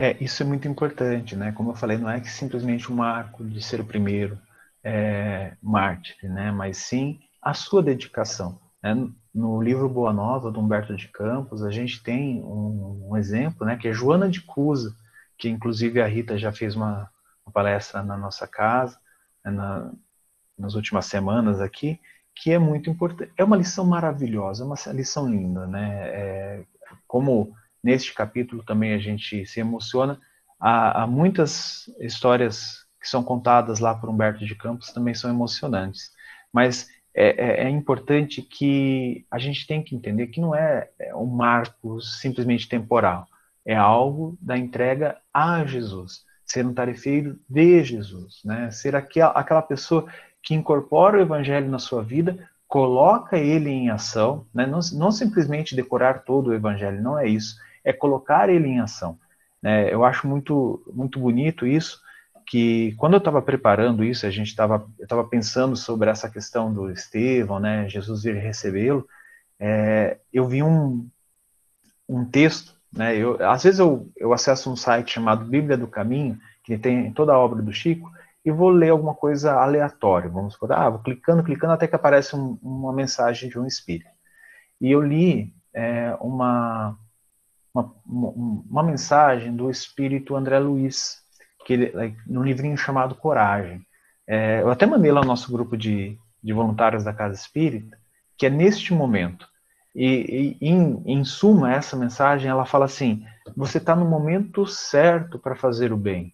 É, isso é muito importante, né? Como eu falei, não é que simplesmente um marco de ser o primeiro é, mártir, né? Mas sim a sua dedicação. Né? No livro Boa Nova, do Humberto de Campos, a gente tem um, um exemplo, né? Que é Joana de Cusa, que inclusive a Rita já fez uma, uma palestra na nossa casa, né? na, nas últimas semanas aqui, que é muito importante. É uma lição maravilhosa, é uma lição linda, né? É, como neste capítulo também a gente se emociona. Há, há, muitas histórias que são contadas lá por Humberto de Campos também são emocionantes, mas é, é, é importante que a gente tem que entender que não é, é um marco simplesmente temporal, é algo da entrega a Jesus, ser um tarefeiro de Jesus, né? ser aquela, aquela pessoa que incorpora o evangelho na sua vida, coloca ele em ação, né? não, não simplesmente decorar todo o evangelho, não é isso, é colocar ele em ação. É, eu acho muito, muito bonito isso, que quando eu estava preparando isso, a gente estava estava pensando sobre essa questão do Estevão, né, Jesus vir recebê-lo, é, eu vi um, um texto, né, eu, às vezes eu, eu acesso um site chamado Bíblia do Caminho, que tem toda a obra do Chico, e vou ler alguma coisa aleatória, vamos supor, ah, vou clicando, clicando, até que aparece um, uma mensagem de um espírito. E eu li é, uma, uma, uma, mensagem do espírito André Luiz, que ele, num livrinho chamado Coragem. É, eu até mandei lá no nosso grupo de, de voluntários da Casa Espírita, que é neste momento. E, e em, em suma, essa mensagem ela fala assim: você está no momento certo para fazer o bem.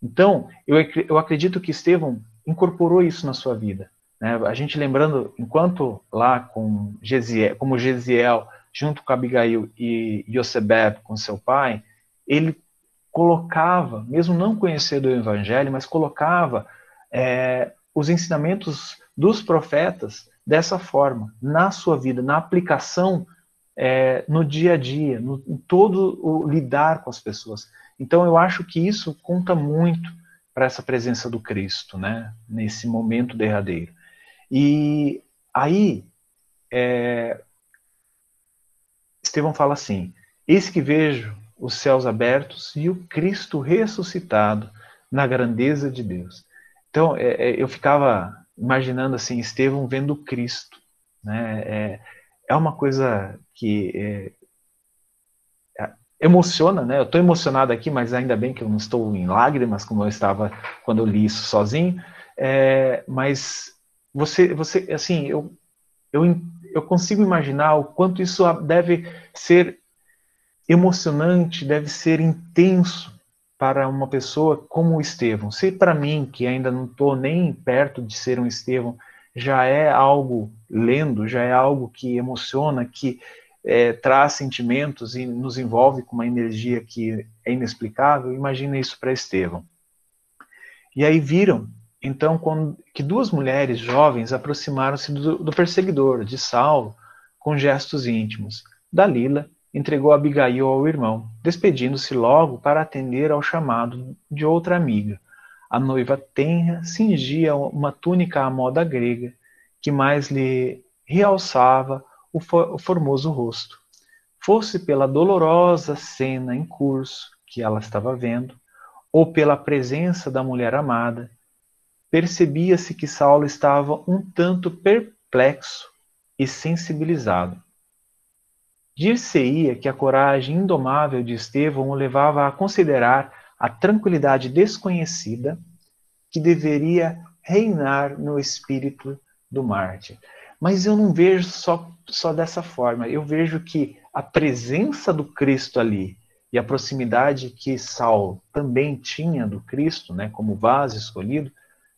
Então, eu, eu acredito que Estevão incorporou isso na sua vida. Né? A gente lembrando, enquanto lá com Gesiel, como Gesiel junto com Abigail e Yosebeb, com seu pai, ele colocava, mesmo não conhecendo o Evangelho, mas colocava é, os ensinamentos dos profetas dessa forma, na sua vida, na aplicação é, no dia a dia, no, em todo o lidar com as pessoas. Então eu acho que isso conta muito para essa presença do Cristo, né, nesse momento derradeiro. E aí é, Estevão fala assim: Eis que vejo os céus abertos e o Cristo ressuscitado na grandeza de Deus. Então, é, é, eu ficava imaginando assim, Estevão vendo Cristo. Né? É, é uma coisa que é, é, emociona, né? Eu estou emocionado aqui, mas ainda bem que eu não estou em lágrimas, como eu estava quando eu li isso sozinho. É, mas você, você, assim, eu, eu eu consigo imaginar o quanto isso deve ser emocionante, deve ser intenso para uma pessoa como o Estevão. Se para mim, que ainda não estou nem perto de ser um Estevão, já é algo lendo, já é algo que emociona, que é, traz sentimentos e nos envolve com uma energia que é inexplicável, imagina isso para Estevão. E aí viram então quando, que duas mulheres jovens aproximaram-se do, do, perseguidor, de Saulo, com gestos íntimos. Dalila entregou Abigail ao irmão, despedindo-se logo para atender ao chamado de outra amiga. A noiva tenra cingia uma túnica à moda grega, que mais lhe realçava o, o formoso rosto. Fosse pela dolorosa cena em curso que ela estava vendo, ou pela presença da mulher amada, percebia-se que Saulo estava um tanto perplexo e sensibilizado. Dir-se-ia que a coragem indomável de Estevão o levava a considerar a tranquilidade desconhecida que deveria reinar no espírito do mártir. Mas eu não vejo só, só dessa forma. Eu vejo que a presença do Cristo ali e a proximidade que Saulo também tinha do Cristo, né, como vaso escolhido,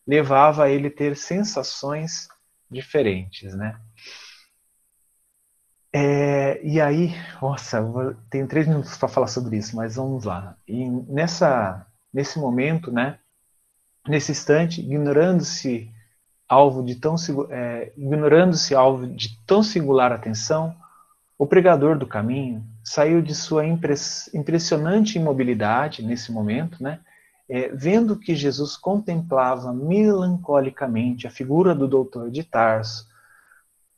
levava a ele ter sensações diferentes, né? É, e aí, nossa, tenho três minutos para falar sobre isso, mas vamos lá. E nessa, nesse momento, né, nesse instante, ignorando-se alvo de tão é, ignorando-se alvo de tão singular atenção, o pregador do caminho saiu de sua impress, impressionante imobilidade nesse momento, né, é, vendo que Jesus contemplava melancolicamente a figura do doutor de Tarso,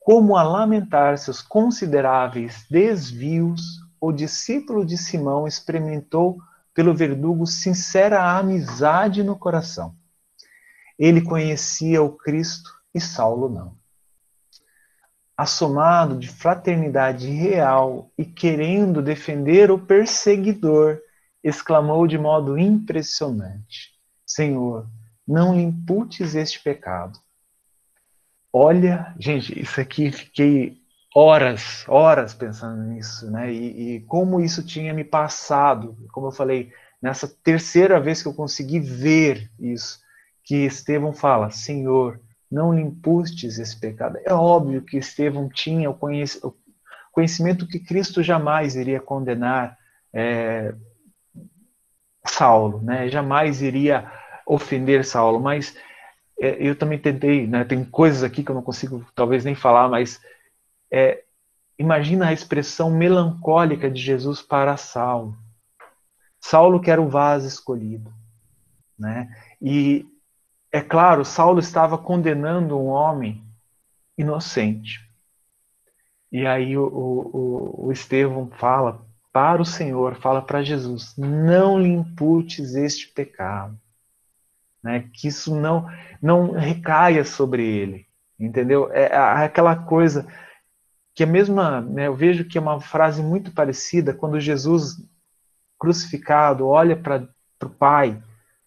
como a lamentar seus consideráveis desvios, o discípulo de Simão experimentou pelo verdugo sincera amizade no coração. Ele conhecia o Cristo e Saulo não. Assomado de fraternidade real e querendo defender o perseguidor, exclamou de modo impressionante: Senhor, não lhe imputes este pecado. Olha, gente, isso aqui fiquei horas, horas pensando nisso, né? E, e, como isso tinha me passado, como eu falei, nessa terceira vez que eu consegui ver isso, que Estevão fala, Senhor, não lhe impustes esse pecado. É óbvio que Estevão tinha o, conhecimento que Cristo jamais iria condenar é, Saulo, né? Jamais iria ofender Saulo, mas é, eu também tentei, né? Tem coisas aqui que eu não consigo talvez nem falar, mas é, imagina a expressão melancólica de Jesus para Saulo. Saulo que era o vaso escolhido, né? E é claro, Saulo estava condenando um homem inocente. E aí o, o, o Estevão fala para o Senhor, fala para Jesus: não lhe imputes este pecado né? Que isso não não recaia sobre ele, entendeu? É, é aquela coisa que a mesma, né, eu vejo que é uma frase muito parecida quando Jesus crucificado olha para o Pai,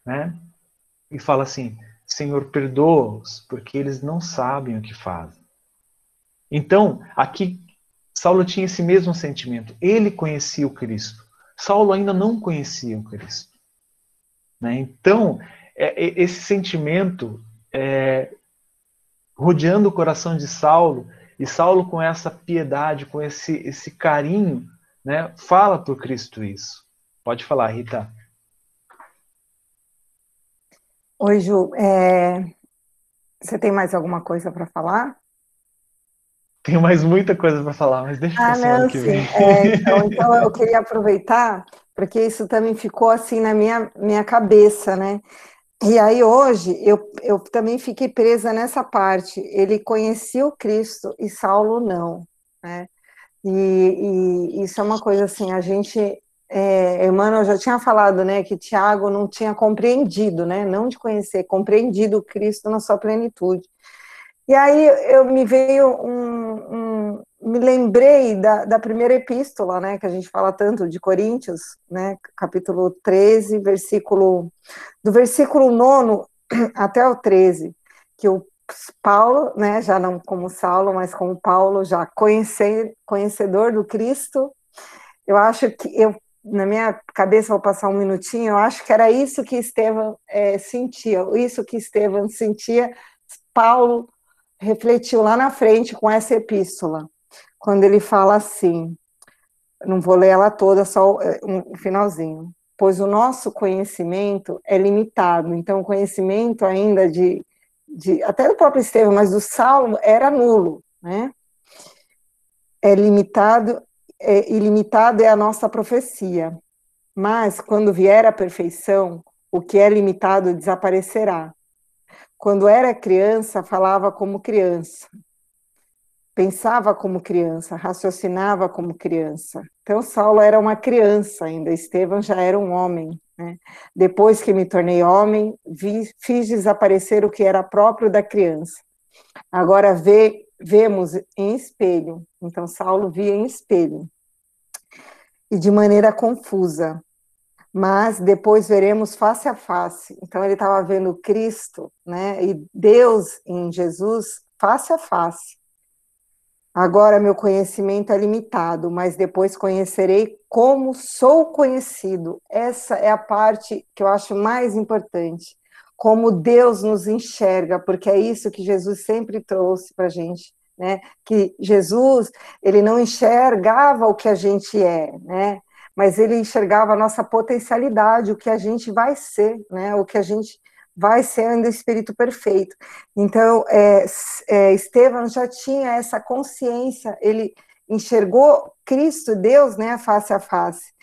né? E fala assim: Senhor, perdoa-os, porque eles não sabem o que fazem. Então, aqui Saulo tinha esse mesmo sentimento. Ele conhecia o Cristo. Saulo ainda não conhecia o Cristo. Né? Então, é, esse sentimento é, rodeando o coração de Saulo, e Saulo com essa piedade, com esse, esse carinho, né, fala por Cristo isso. Pode falar, Rita. Oi, Ju. É... Você tem mais alguma coisa para falar? Tenho mais muita coisa para falar, mas deixa ah, para não, que vem. É, então, *laughs* então, eu queria aproveitar, porque isso também ficou assim na minha, minha cabeça, né? E aí hoje eu, eu também fiquei presa nessa parte. Ele conhecia o Cristo e Saulo não, né? E, e isso é uma coisa assim, a gente, é, Emmanuel já tinha falado, né, que Tiago não tinha compreendido, né, não de conhecer, compreendido o Cristo na sua plenitude. E aí eu me veio um, um me lembrei da, da, primeira epístola, né, que a gente fala tanto de Coríntios, né, capítulo 13, versículo do versículo 9 *clears throat* até o 13, que o Paulo, né, já não como Saulo, mas como Paulo, já conhecer, conhecedor do Cristo, eu acho que eu na minha cabeça vou passar um minutinho, eu acho que era isso que Estevão é, sentia, isso que Estevão sentia, Paulo refletiu lá na frente com essa epístola, quando ele fala assim, não vou ler ela toda, só é, um finalzinho, pois o nosso conhecimento é limitado, então o conhecimento ainda de, de até do próprio Estevão, mas do Saulo era nulo, né? É limitado, é, ilimitado é a nossa profecia, mas quando vier a perfeição, o que é limitado desaparecerá. Quando era criança, falava como criança, pensava como criança, raciocinava como criança. Então, Saulo era uma criança ainda, Estevão já era um homem. Né? Depois que me tornei homem, vi, fiz desaparecer o que era próprio da criança. Agora vê, vemos em espelho. Então, Saulo via em espelho. E de maneira confusa. mas depois veremos face a face. Então ele estava vendo Cristo, né, e Deus em Jesus face a face. Agora meu conhecimento é limitado, mas depois conhecerei como sou conhecido. Essa é a parte que eu acho mais importante. Como Deus nos enxerga, porque é isso que Jesus sempre trouxe para a gente, né? Que Jesus ele não enxergava o que a gente é, né? Mas ele enxergava a nossa potencialidade, o que a gente vai ser, né? O que a gente vai sendo o espírito perfeito. Então, é, é, Estevão já tinha essa consciência, ele enxergou Cristo, Deus, né, face a face,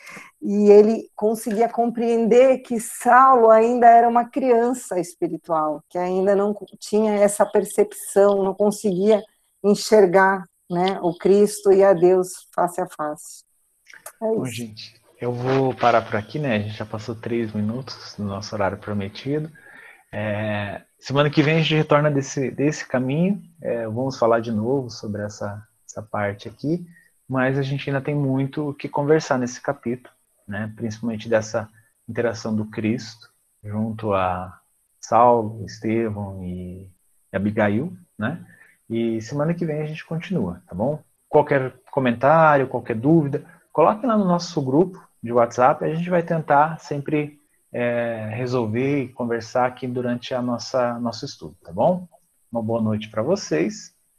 e ele conseguia compreender que Saulo ainda era uma criança espiritual, que ainda não tinha essa percepção, não conseguia enxergar, né, o Cristo e a Deus face a face. É Bom, gente, eu vou parar por aqui, né? A gente já passou três minutos do nosso horário prometido. É, semana que vem a gente retorna desse, desse caminho. É, vamos falar de novo sobre essa, essa parte aqui, mas a gente ainda tem muito o que conversar nesse capítulo, né? principalmente dessa interação do Cristo junto a Saulo, Estevão e Abigail, né? E semana que vem a gente continua, tá bom? Qualquer comentário, qualquer dúvida, coloque lá no nosso grupo de WhatsApp, a gente vai tentar sempre é, resolver e conversar aqui durante a nossa nosso estudo, tá bom? Uma boa noite para vocês